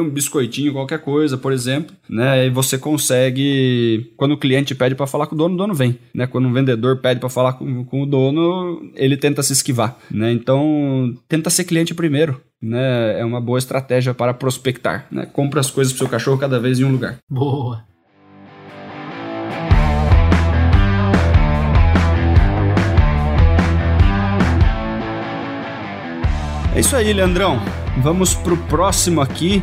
um biscoitinho, qualquer coisa, por exemplo, né, e você consegue quando o cliente pede para falar com o dono, o dono vem, né? Quando um vendedor pede para falar com, com o dono, ele tenta se esquivar, né? Então, tenta ser cliente primeiro, né? É uma boa estratégia para prospectar, né? Compra as coisas para seu cachorro cada vez em um lugar. Boa. É isso aí, Leandrão. Vamos pro próximo aqui.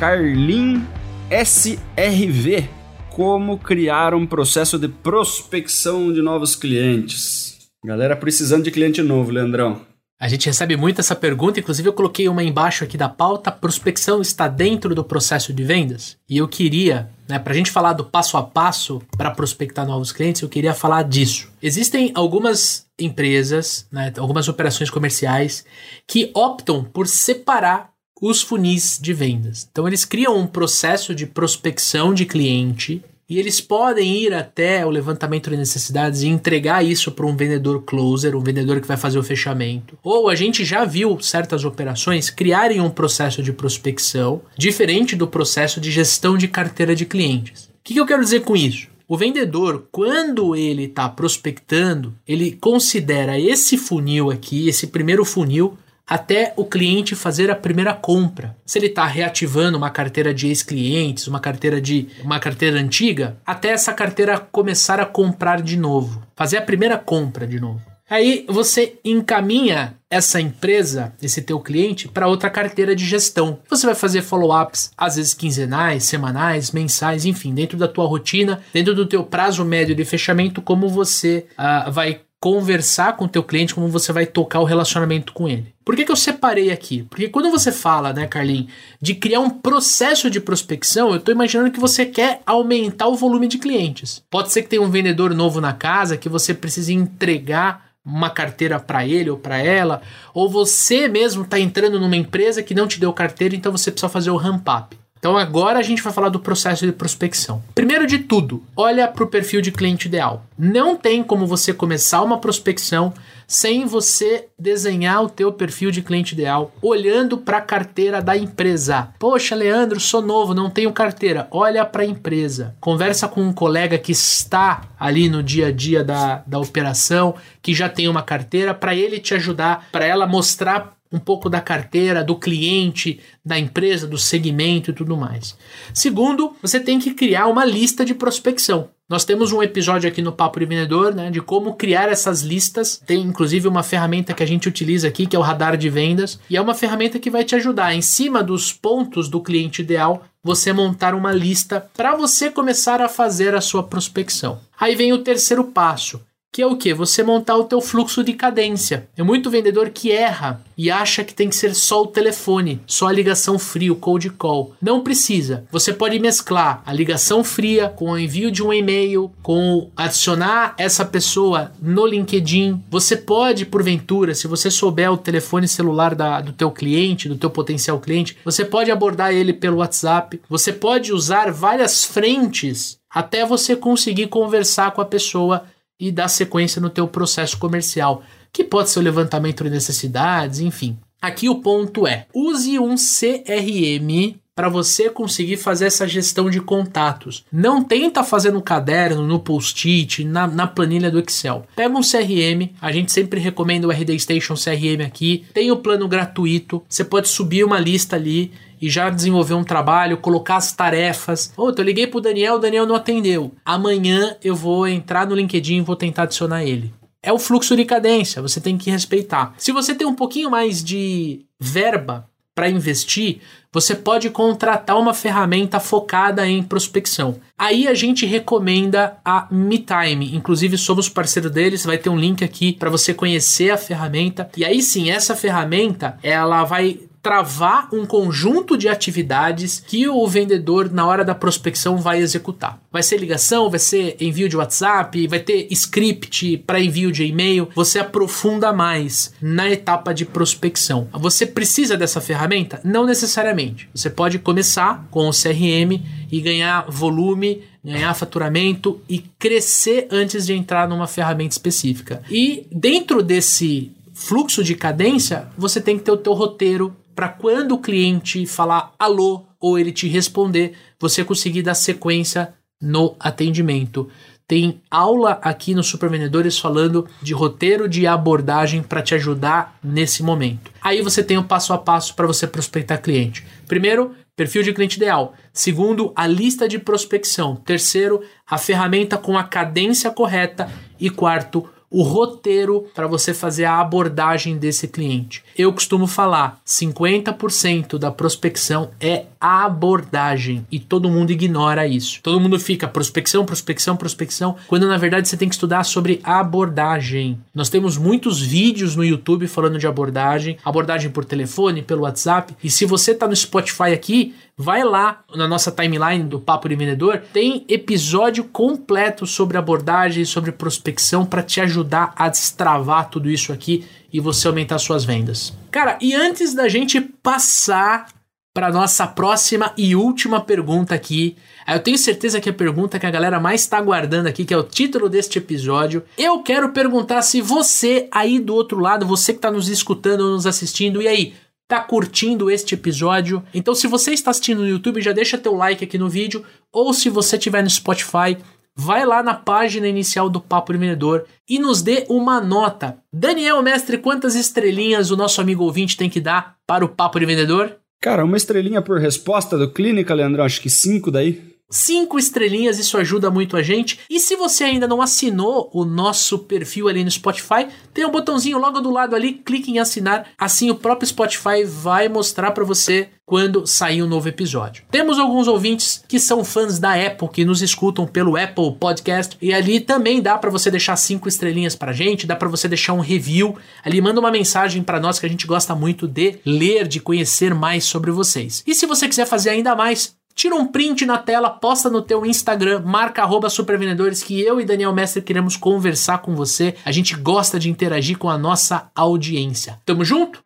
Carlin SRV. Como criar um processo de prospecção de novos clientes. Galera precisando de cliente novo, Leandrão. A gente recebe muito essa pergunta, inclusive eu coloquei uma embaixo aqui da pauta. Prospecção está dentro do processo de vendas? E eu queria, né, para a gente falar do passo a passo para prospectar novos clientes, eu queria falar disso. Existem algumas empresas, né, algumas operações comerciais que optam por separar os funis de vendas. Então eles criam um processo de prospecção de cliente e eles podem ir até o levantamento de necessidades e entregar isso para um vendedor closer, um vendedor que vai fazer o fechamento. Ou a gente já viu certas operações criarem um processo de prospecção diferente do processo de gestão de carteira de clientes. O que, eu quero dizer com isso? O vendedor, quando ele está prospectando, ele considera esse funil aqui, esse primeiro funil, até o cliente fazer a primeira compra. Se ele está reativando uma carteira de ex-clientes, uma carteira de uma carteira antiga, até essa carteira começar a comprar de novo, fazer a primeira compra de novo. Aí você encaminha essa empresa, esse teu cliente, para outra carteira de gestão. Você vai fazer follow-ups, às vezes quinzenais, semanais, mensais, enfim, dentro da tua rotina, dentro do teu prazo médio de fechamento, como você uh, vai conversar com o teu cliente, como você vai tocar o relacionamento com ele. Por que, que eu separei aqui? Porque quando você fala, né, Carlinhos, de criar um processo de prospecção, eu estou imaginando que você quer aumentar o volume de clientes. Pode ser que tenha um vendedor novo na casa que você precise entregar uma carteira para ele ou para ela, ou você mesmo está entrando numa empresa que não te deu carteira, então você precisa fazer o ramp up. Então agora a gente vai falar do processo de prospecção. Primeiro de tudo, olha para o perfil de cliente ideal. Não tem como você começar uma prospecção sem você desenhar o teu perfil de cliente ideal, olhando para a carteira da empresa. Poxa, Leandro, sou novo, não tenho carteira. Olha para a empresa. Conversa com um colega que está ali no dia a dia da, da operação, que já tem uma carteira, para ele te ajudar, para ela mostrar um pouco da carteira, do cliente, da empresa, do segmento e tudo mais. Segundo, você tem que criar uma lista de prospecção. Nós temos um episódio aqui no Papo de Vendedor, né, de como criar essas listas. Tem inclusive uma ferramenta que a gente utiliza aqui, que é o radar de vendas, e é uma ferramenta que vai te ajudar em cima dos pontos do cliente ideal, você montar uma lista para você começar a fazer a sua prospecção. Aí vem o terceiro passo, que é o que? Você montar o teu fluxo de cadência. É muito vendedor que erra e acha que tem que ser só o telefone, só a ligação fria, o cold call. Não precisa. Você pode mesclar a ligação fria com o envio de um e-mail, com adicionar essa pessoa no LinkedIn. Você pode, porventura, se você souber o telefone celular da, do teu cliente, do teu potencial cliente, você pode abordar ele pelo WhatsApp. Você pode usar várias frentes até você conseguir conversar com a pessoa e dar sequência no teu processo comercial, que pode ser o levantamento de necessidades, enfim. Aqui o ponto é: use um CRM para você conseguir fazer essa gestão de contatos. Não tenta fazer no caderno, no post-it, na, na, planilha do Excel. Pega um CRM, a gente sempre recomenda o RD Station CRM aqui. Tem o plano gratuito, você pode subir uma lista ali e já desenvolver um trabalho, colocar as tarefas. Ô, eu liguei pro Daniel, o Daniel não atendeu. Amanhã eu vou entrar no LinkedIn e vou tentar adicionar ele. É o fluxo de cadência, você tem que respeitar. Se você tem um pouquinho mais de verba para investir, você pode contratar uma ferramenta focada em prospecção. Aí a gente recomenda a MeTime, inclusive somos parceiro deles, vai ter um link aqui para você conhecer a ferramenta. E aí sim, essa ferramenta, ela vai travar um conjunto de atividades que o vendedor, na hora da prospecção, vai executar. Vai ser ligação, vai ser envio de WhatsApp, vai ter script para envio de e-mail. Você aprofunda mais na etapa de prospecção. Você precisa dessa ferramenta? Não necessariamente. Você pode começar com o CRM e ganhar volume ganhar faturamento e crescer antes de entrar numa ferramenta específica. E dentro desse fluxo de cadência, você tem que ter o teu roteiro para quando o cliente falar alô ou ele te responder, você conseguir dar sequência no atendimento. Tem aula aqui no Super Vendedores falando de roteiro de abordagem para te ajudar nesse momento. Aí você tem o passo a passo para você prospectar cliente. Primeiro, perfil de cliente ideal. Segundo, a lista de prospecção. Terceiro, a ferramenta com a cadência correta. E quarto, o roteiro para você fazer a abordagem desse cliente. Eu costumo falar, 50% da prospecção é abordagem e todo mundo ignora isso. Todo mundo fica prospecção, prospecção, prospecção, quando na verdade você tem que estudar sobre abordagem. Nós temos muitos vídeos no YouTube falando de abordagem, abordagem por telefone, pelo WhatsApp, e se você está no Spotify aqui, Vai lá na nossa timeline do Papo de Vendedor, tem episódio completo sobre abordagem, sobre prospecção para te ajudar a destravar tudo isso aqui e você aumentar suas vendas. Cara, e antes da gente passar para nossa próxima e última pergunta aqui, eu tenho certeza que a pergunta que a galera mais está aguardando aqui, que é o título deste episódio, eu quero perguntar se você aí do outro lado, você que está nos escutando ou nos assistindo, e aí, tá curtindo este episódio. Então, se você está assistindo no YouTube, já deixa teu like aqui no vídeo, ou se você estiver no Spotify, vai lá na página inicial do Papo de Vendedor e nos dê uma nota. Daniel, mestre, quantas estrelinhas o nosso amigo ouvinte tem que dar para o Papo de Vendedor? Cara, uma estrelinha por resposta do Clínica, Leandrão, acho que cinco daí cinco estrelinhas, isso ajuda muito a gente. E se você ainda não assinou o nosso perfil ali no Spotify, tem um botãozinho logo do lado ali, clique em assinar, assim o próprio Spotify vai mostrar para você quando sair um novo episódio. Temos alguns ouvintes que são fãs da Apple, que nos escutam pelo Apple Podcast, e ali também dá para você deixar cinco estrelinhas pra gente, dá para você deixar um review, ali manda uma mensagem para nós que a gente gosta muito de ler, de conhecer mais sobre vocês. E se você quiser fazer ainda mais, tira um print na tela, posta no teu Instagram, marca arroba supervendedores que eu e Daniel Mestre queremos conversar com você. A gente gosta de interagir com a nossa audiência. Tamo junto?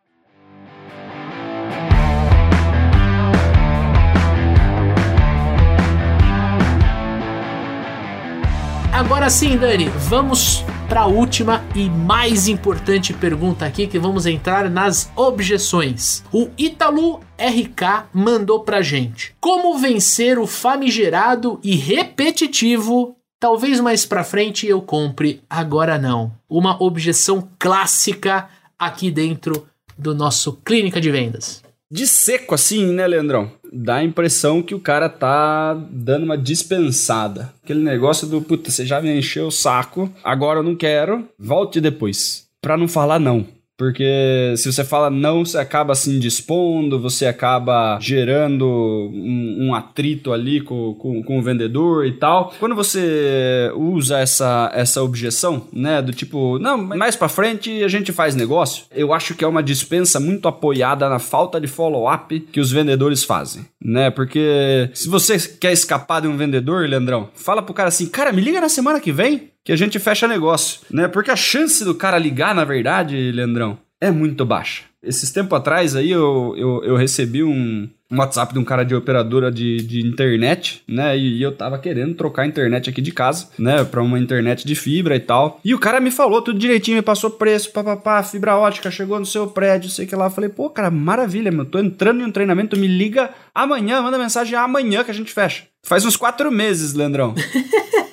Agora sim, Dani, vamos para a última e mais importante pergunta aqui que vamos entrar nas objeções. O Italu RK mandou pra gente: Como vencer o famigerado e repetitivo Talvez mais pra frente eu compre, agora não. Uma objeção clássica aqui dentro do nosso Clínica de Vendas. De seco assim, né, Leandrão? Dá a impressão que o cara tá dando uma dispensada. Aquele negócio do, puta, você já me encheu o saco, agora eu não quero, volte depois. Pra não falar não. Porque se você fala não, você acaba se indispondo, você acaba gerando um, um atrito ali com, com, com, o vendedor e tal. Quando você usa essa, essa objeção, né, do tipo, não, mais para frente a gente faz negócio, eu acho que é uma dispensa muito apoiada na falta de follow-up que os vendedores fazem, né? Porque se você quer escapar de um vendedor, Leandrão, fala pro cara assim, cara, me liga na semana que vem que a gente fecha negócio, né? Porque a chance do cara ligar, na verdade, Leandrão, é muito baixa. Esses tempos atrás aí eu, eu, eu recebi um, um, WhatsApp de um cara de operadora de, de internet, né? E, e, eu tava querendo trocar a internet aqui de casa, né? Pra uma internet de fibra e tal. E o cara me falou tudo direitinho, me passou preço, papapá, fibra ótica, chegou no seu prédio, sei que lá. Falei, pô, cara, maravilha, meu. Tô entrando em um treinamento, me liga amanhã, manda mensagem amanhã que a gente fecha. Faz uns quatro meses, Leandrão.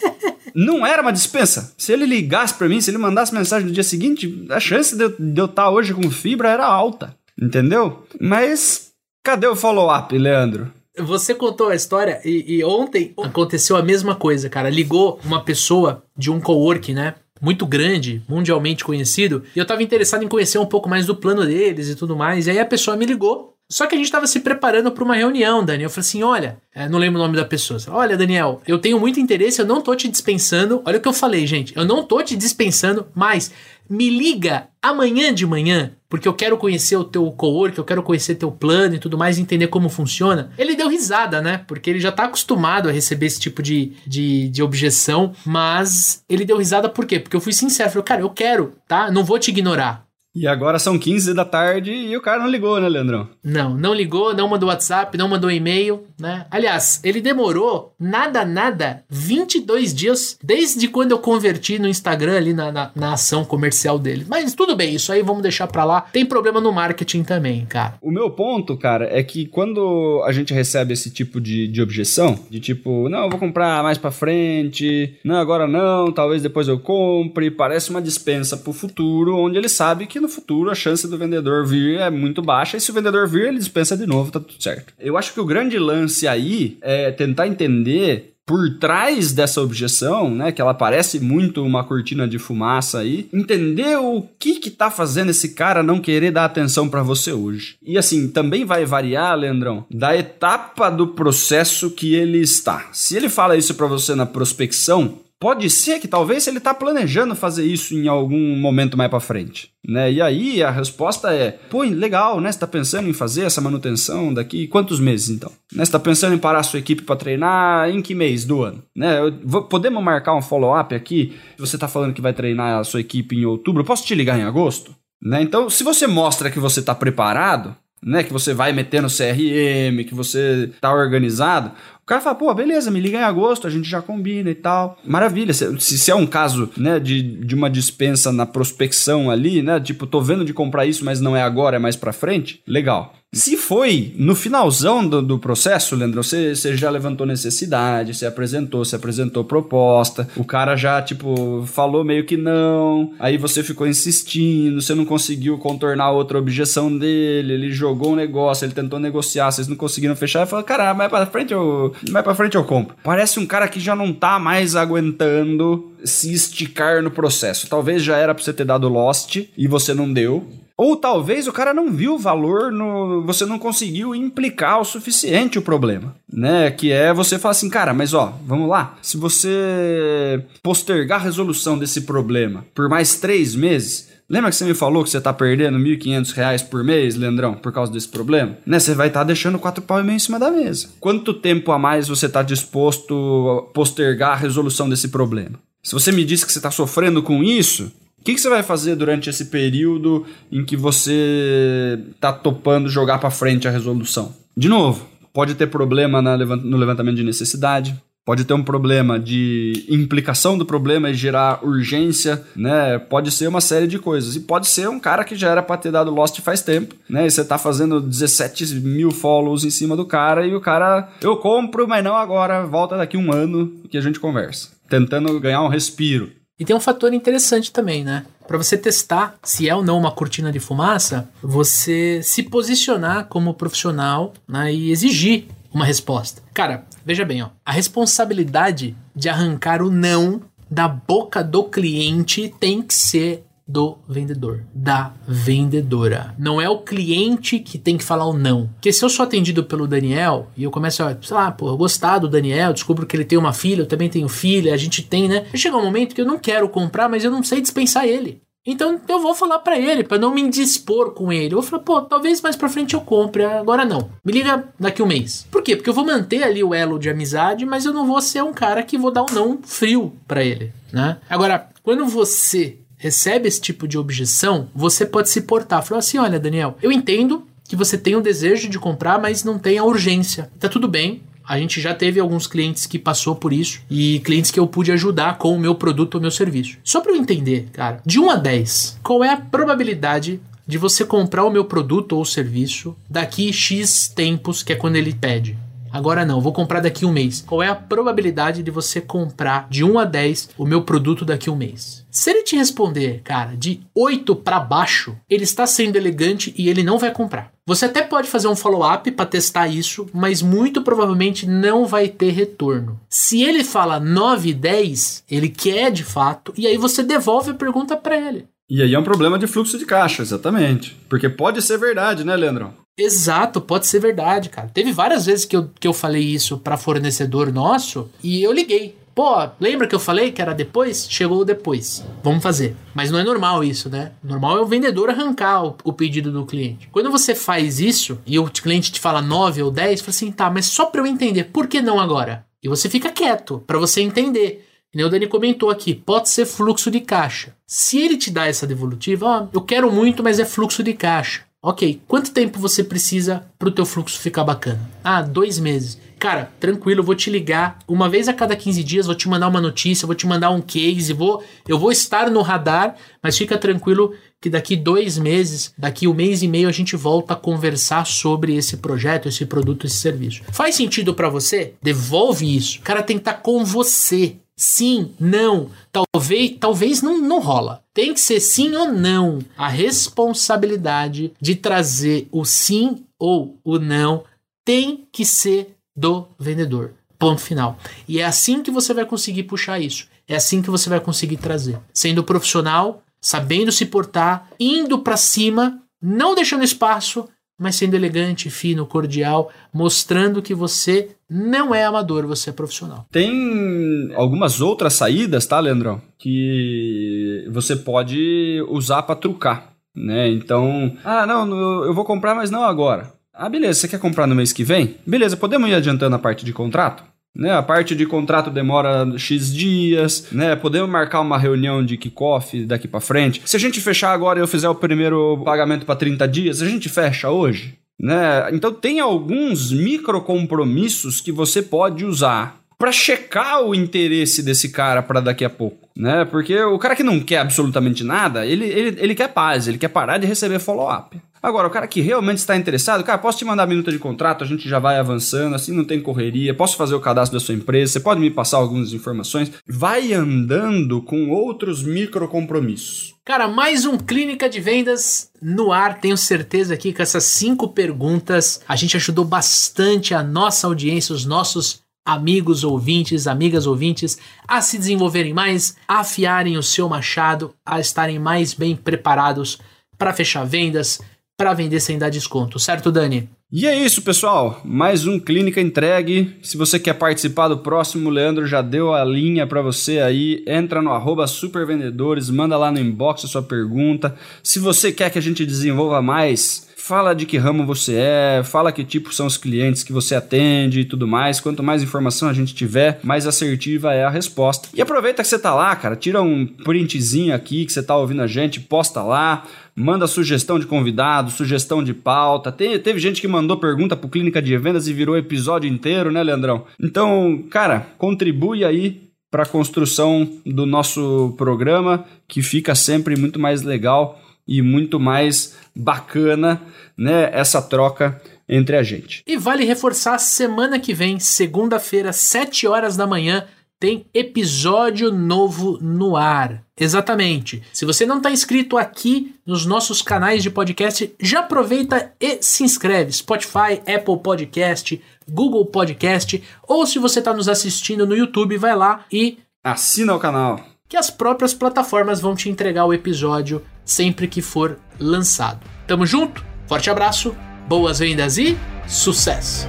não era uma dispensa. Se ele ligasse para mim, se ele mandasse mensagem no dia seguinte, a chance de eu, de eu estar tá hoje com fibra era alta. Entendeu? Mas cadê o follow-up, Leandro? Você contou a história e, e, ontem aconteceu a mesma coisa, cara. Ligou uma pessoa de um cowork, né? Muito grande, mundialmente conhecido, e eu tava interessado em conhecer um pouco mais do plano deles e tudo mais. E aí a pessoa me ligou só que a gente estava se preparando para uma reunião, Dani. Eu falei assim: olha, é, não lembro o nome da pessoa. Olha, Daniel, eu tenho muito interesse, eu não tô te dispensando. Olha o que eu falei, gente. Eu não tô te dispensando, mas me liga amanhã de manhã, porque eu quero conhecer o teu cowork, eu quero conhecer teu plano e tudo mais, entender como funciona. Ele deu risada, né? Porque ele já tá acostumado a receber esse tipo de, de, de objeção, mas ele deu risada por quê? Porque eu fui sincero, falei, cara, eu quero, tá? Não vou te ignorar. E agora são 15 da tarde e o cara não ligou, né, Leandrão? Não, não ligou, não mandou WhatsApp, não mandou e-mail, né? Aliás, ele demorou nada, nada, 22 dias desde quando eu converti no Instagram ali na, na, na, ação comercial dele. Mas tudo bem, isso aí vamos deixar pra lá. Tem problema no marketing também, cara. O meu ponto, cara, é que quando a gente recebe esse tipo de, de objeção, de tipo, não, eu vou comprar mais pra frente, não, agora não, talvez depois eu compre, parece uma dispensa pro futuro, onde ele sabe que no futuro a chance do vendedor vir é muito baixa e se o vendedor vir, ele dispensa de novo, tá tudo certo. Eu acho que o grande lance aí é tentar entender por trás dessa objeção, né, que ela parece muito uma cortina de fumaça aí, entender o que que tá fazendo esse cara não querer dar atenção para você hoje. E assim, também vai variar, Leandrão, da etapa do processo que ele está. Se ele fala isso para você na prospecção, Pode ser que talvez ele está planejando fazer isso em algum momento mais para frente, né? E aí a resposta é: pô, legal, né? Você está pensando em fazer essa manutenção daqui quantos meses então? Né? Você está pensando em parar a sua equipe para treinar em que mês do ano? Né? Vou, podemos marcar um follow-up aqui? Você está falando que vai treinar a sua equipe em outubro? Eu posso te ligar em agosto? Né? Então, se você mostra que você está preparado, né, que você vai meter no CRM, que você tá organizado, o cara fala, pô, beleza, me liga em agosto, a gente já combina e tal. Maravilha. Se, se é um caso, né, de, de uma dispensa na prospecção ali, né, tipo, tô vendo de comprar isso, mas não é agora, é mais pra frente, legal. Se foi no finalzão do, do processo, Leandro, você, você já levantou necessidade, você apresentou, você apresentou proposta, o cara já, tipo, falou meio que não, aí você ficou insistindo, você não conseguiu contornar outra objeção dele, ele jogou um negócio, ele tentou negociar, vocês não conseguiram fechar, e falou, cara, mais pra frente eu, mais pra frente eu compro. Parece um cara que já não tá mais aguentando se esticar no processo. Talvez já era pra você ter dado Lost e você não deu. Ou talvez o cara não viu o valor, no, você não conseguiu implicar o suficiente o problema, né? Que é você falar assim, cara, mas ó, vamos lá. Se você postergar a resolução desse problema por mais três meses, Lembra que você me falou que você tá perdendo R$ 1.500 por mês, Leandrão, por causa desse problema? Né? Você vai estar tá deixando quatro pau e meio em cima da mesa. Quanto tempo a mais você está disposto a postergar a resolução desse problema? Se você me disse que você está sofrendo com isso, que, que, você vai fazer durante esse período em que você está topando jogar para frente a resolução? De novo, pode ter problema no levantamento de necessidade, pode ter um problema de implicação do problema e gerar urgência, né? Pode ser uma série de coisas. E pode ser um cara que já era para ter dado Lost faz tempo, né? E você tá fazendo 17 mil follows em cima do cara e o cara, eu compro, mas não agora, volta daqui um ano que a gente conversa. Tentando ganhar um respiro. E tem um fator interessante também, né? Para você testar se é ou não uma cortina de fumaça, você se posicionar como profissional né, e exigir uma resposta. Cara, veja bem, ó, a responsabilidade de arrancar o não da boca do cliente tem que ser do vendedor, da vendedora. Não é o cliente que tem que falar o não. Porque se eu sou atendido pelo Daniel e eu começo a, sei lá, pô, eu gostar do Daniel, descubro que ele tem uma filha, eu também tenho filha, a gente tem, né? Chega um momento que eu não quero comprar, mas eu não sei dispensar ele. Então eu vou falar para ele, para não me indispor com ele. Eu vou falar, pô, talvez mais pra frente eu compre, agora não. Me liga daqui um mês. Por quê? Porque eu vou manter ali o elo de amizade, mas eu não vou ser um cara que vou dar um não frio para ele, né? Agora, quando você recebe esse tipo de objeção, você pode se portar. Falar assim: olha, Daniel, eu entendo que você tem o desejo de comprar, mas não tem a urgência. Tá tudo bem. A gente já teve alguns clientes que passou por isso e clientes que eu pude ajudar com o meu produto ou meu serviço. Só para eu entender, cara, de 1 a 10, qual é a probabilidade de você comprar o meu produto ou serviço daqui X tempos, que é quando ele pede? Agora não, vou comprar daqui um mês. Qual é a probabilidade de você comprar de 1 a 10 o meu produto daqui um mês? Se ele te responder, cara, de 8 para baixo, ele está sendo elegante e ele não vai comprar. Você até pode fazer um follow-up para testar isso, mas muito provavelmente não vai ter retorno. Se ele fala 9 e 10, ele quer de fato, e aí você devolve a pergunta para ele. E aí é um problema de fluxo de caixa, exatamente. Porque pode ser verdade, né, Leandrão? Exato, pode ser verdade, cara. Teve várias vezes que eu, que eu falei isso para fornecedor nosso e eu liguei. Pô, lembra que eu falei que era depois? Chegou depois. Vamos fazer. Mas não é normal isso, né? Normal é o vendedor arrancar o, o pedido do cliente. Quando você faz isso e o cliente te fala 9 ou 10, fala assim, tá, mas só para eu entender, por que não agora? E você fica quieto para você entender. E o Dani comentou aqui, pode ser fluxo de caixa. Se ele te dá essa devolutiva, ó, eu quero muito, mas é fluxo de caixa. Ok, quanto tempo você precisa para o teu fluxo ficar bacana? Ah, dois meses. Cara, tranquilo, eu vou te ligar uma vez a cada 15 dias, vou te mandar uma notícia, vou te mandar um case, vou, eu vou estar no radar, mas fica tranquilo que daqui dois meses, daqui um mês e meio, a gente volta a conversar sobre esse projeto, esse produto, esse serviço. Faz sentido para você? Devolve isso. O cara tem que estar tá com você. Sim, não, talvez, talvez não, não rola. Tem que ser sim ou não. A responsabilidade de trazer o sim ou o não tem que ser do vendedor. Ponto final. E é assim que você vai conseguir puxar isso. É assim que você vai conseguir trazer. Sendo profissional, sabendo se portar, indo para cima, não deixando espaço, mas sendo elegante, fino, cordial, mostrando que você não é amador, você é profissional. Tem algumas outras saídas, tá, Leandrão? Que você pode usar para trucar, né? Então, ah, não, eu vou comprar, mas não agora. Ah, beleza, você quer comprar no mês que vem? Beleza, podemos ir adiantando a parte de contrato? Né, a parte de contrato demora X dias, né? Podemos marcar uma reunião de kickoff daqui para frente. Se a gente fechar agora e eu fizer o primeiro pagamento para 30 dias, a gente fecha hoje, né? Então tem alguns micro compromissos que você pode usar para checar o interesse desse cara para daqui a pouco, né? Porque o cara que não quer absolutamente nada, ele, ele, ele quer paz, ele quer parar de receber follow-up. Agora, o cara que realmente está interessado, cara, posso te mandar minuta de contrato, a gente já vai avançando, assim não tem correria, posso fazer o cadastro da sua empresa, você pode me passar algumas informações. Vai andando com outros micro compromissos. Cara, mais um Clínica de Vendas no ar. Tenho certeza aqui que essas cinco perguntas a gente ajudou bastante a nossa audiência, os nossos amigos ouvintes, amigas ouvintes, a se desenvolverem mais, a afiarem o seu machado, a estarem mais bem preparados para fechar vendas, para vender sem dar desconto, certo, Dani? E é isso, pessoal. Mais um Clínica entregue. Se você quer participar do próximo, o Leandro já deu a linha para você aí. Entra no arroba supervendedores, manda lá no inbox a sua pergunta. Se você quer que a gente desenvolva mais, fala de que ramo você é, fala que tipo são os clientes que você atende e tudo mais. Quanto mais informação a gente tiver, mais assertiva é a resposta. E aproveita que você tá lá, cara, tira um printzinho aqui que você tá ouvindo a gente, posta lá manda sugestão de convidado, sugestão de pauta. Tem, teve gente que mandou pergunta pro Clínica de Vendas e virou episódio inteiro, né, Leandrão? Então, cara, contribui aí para a construção do nosso programa, que fica sempre muito mais legal e muito mais bacana, né, essa troca entre a gente. E vale reforçar semana que vem, segunda-feira, 7 horas da manhã, tem episódio novo no ar. Exatamente. Se você não está inscrito aqui nos nossos canais de podcast, já aproveita e se inscreve. Spotify, Apple Podcast, Google Podcast, ou se você está nos assistindo no YouTube, vai lá e assina o canal. Que as próprias plataformas vão te entregar o episódio sempre que for lançado. Tamo junto? Forte abraço, boas vendas e sucesso!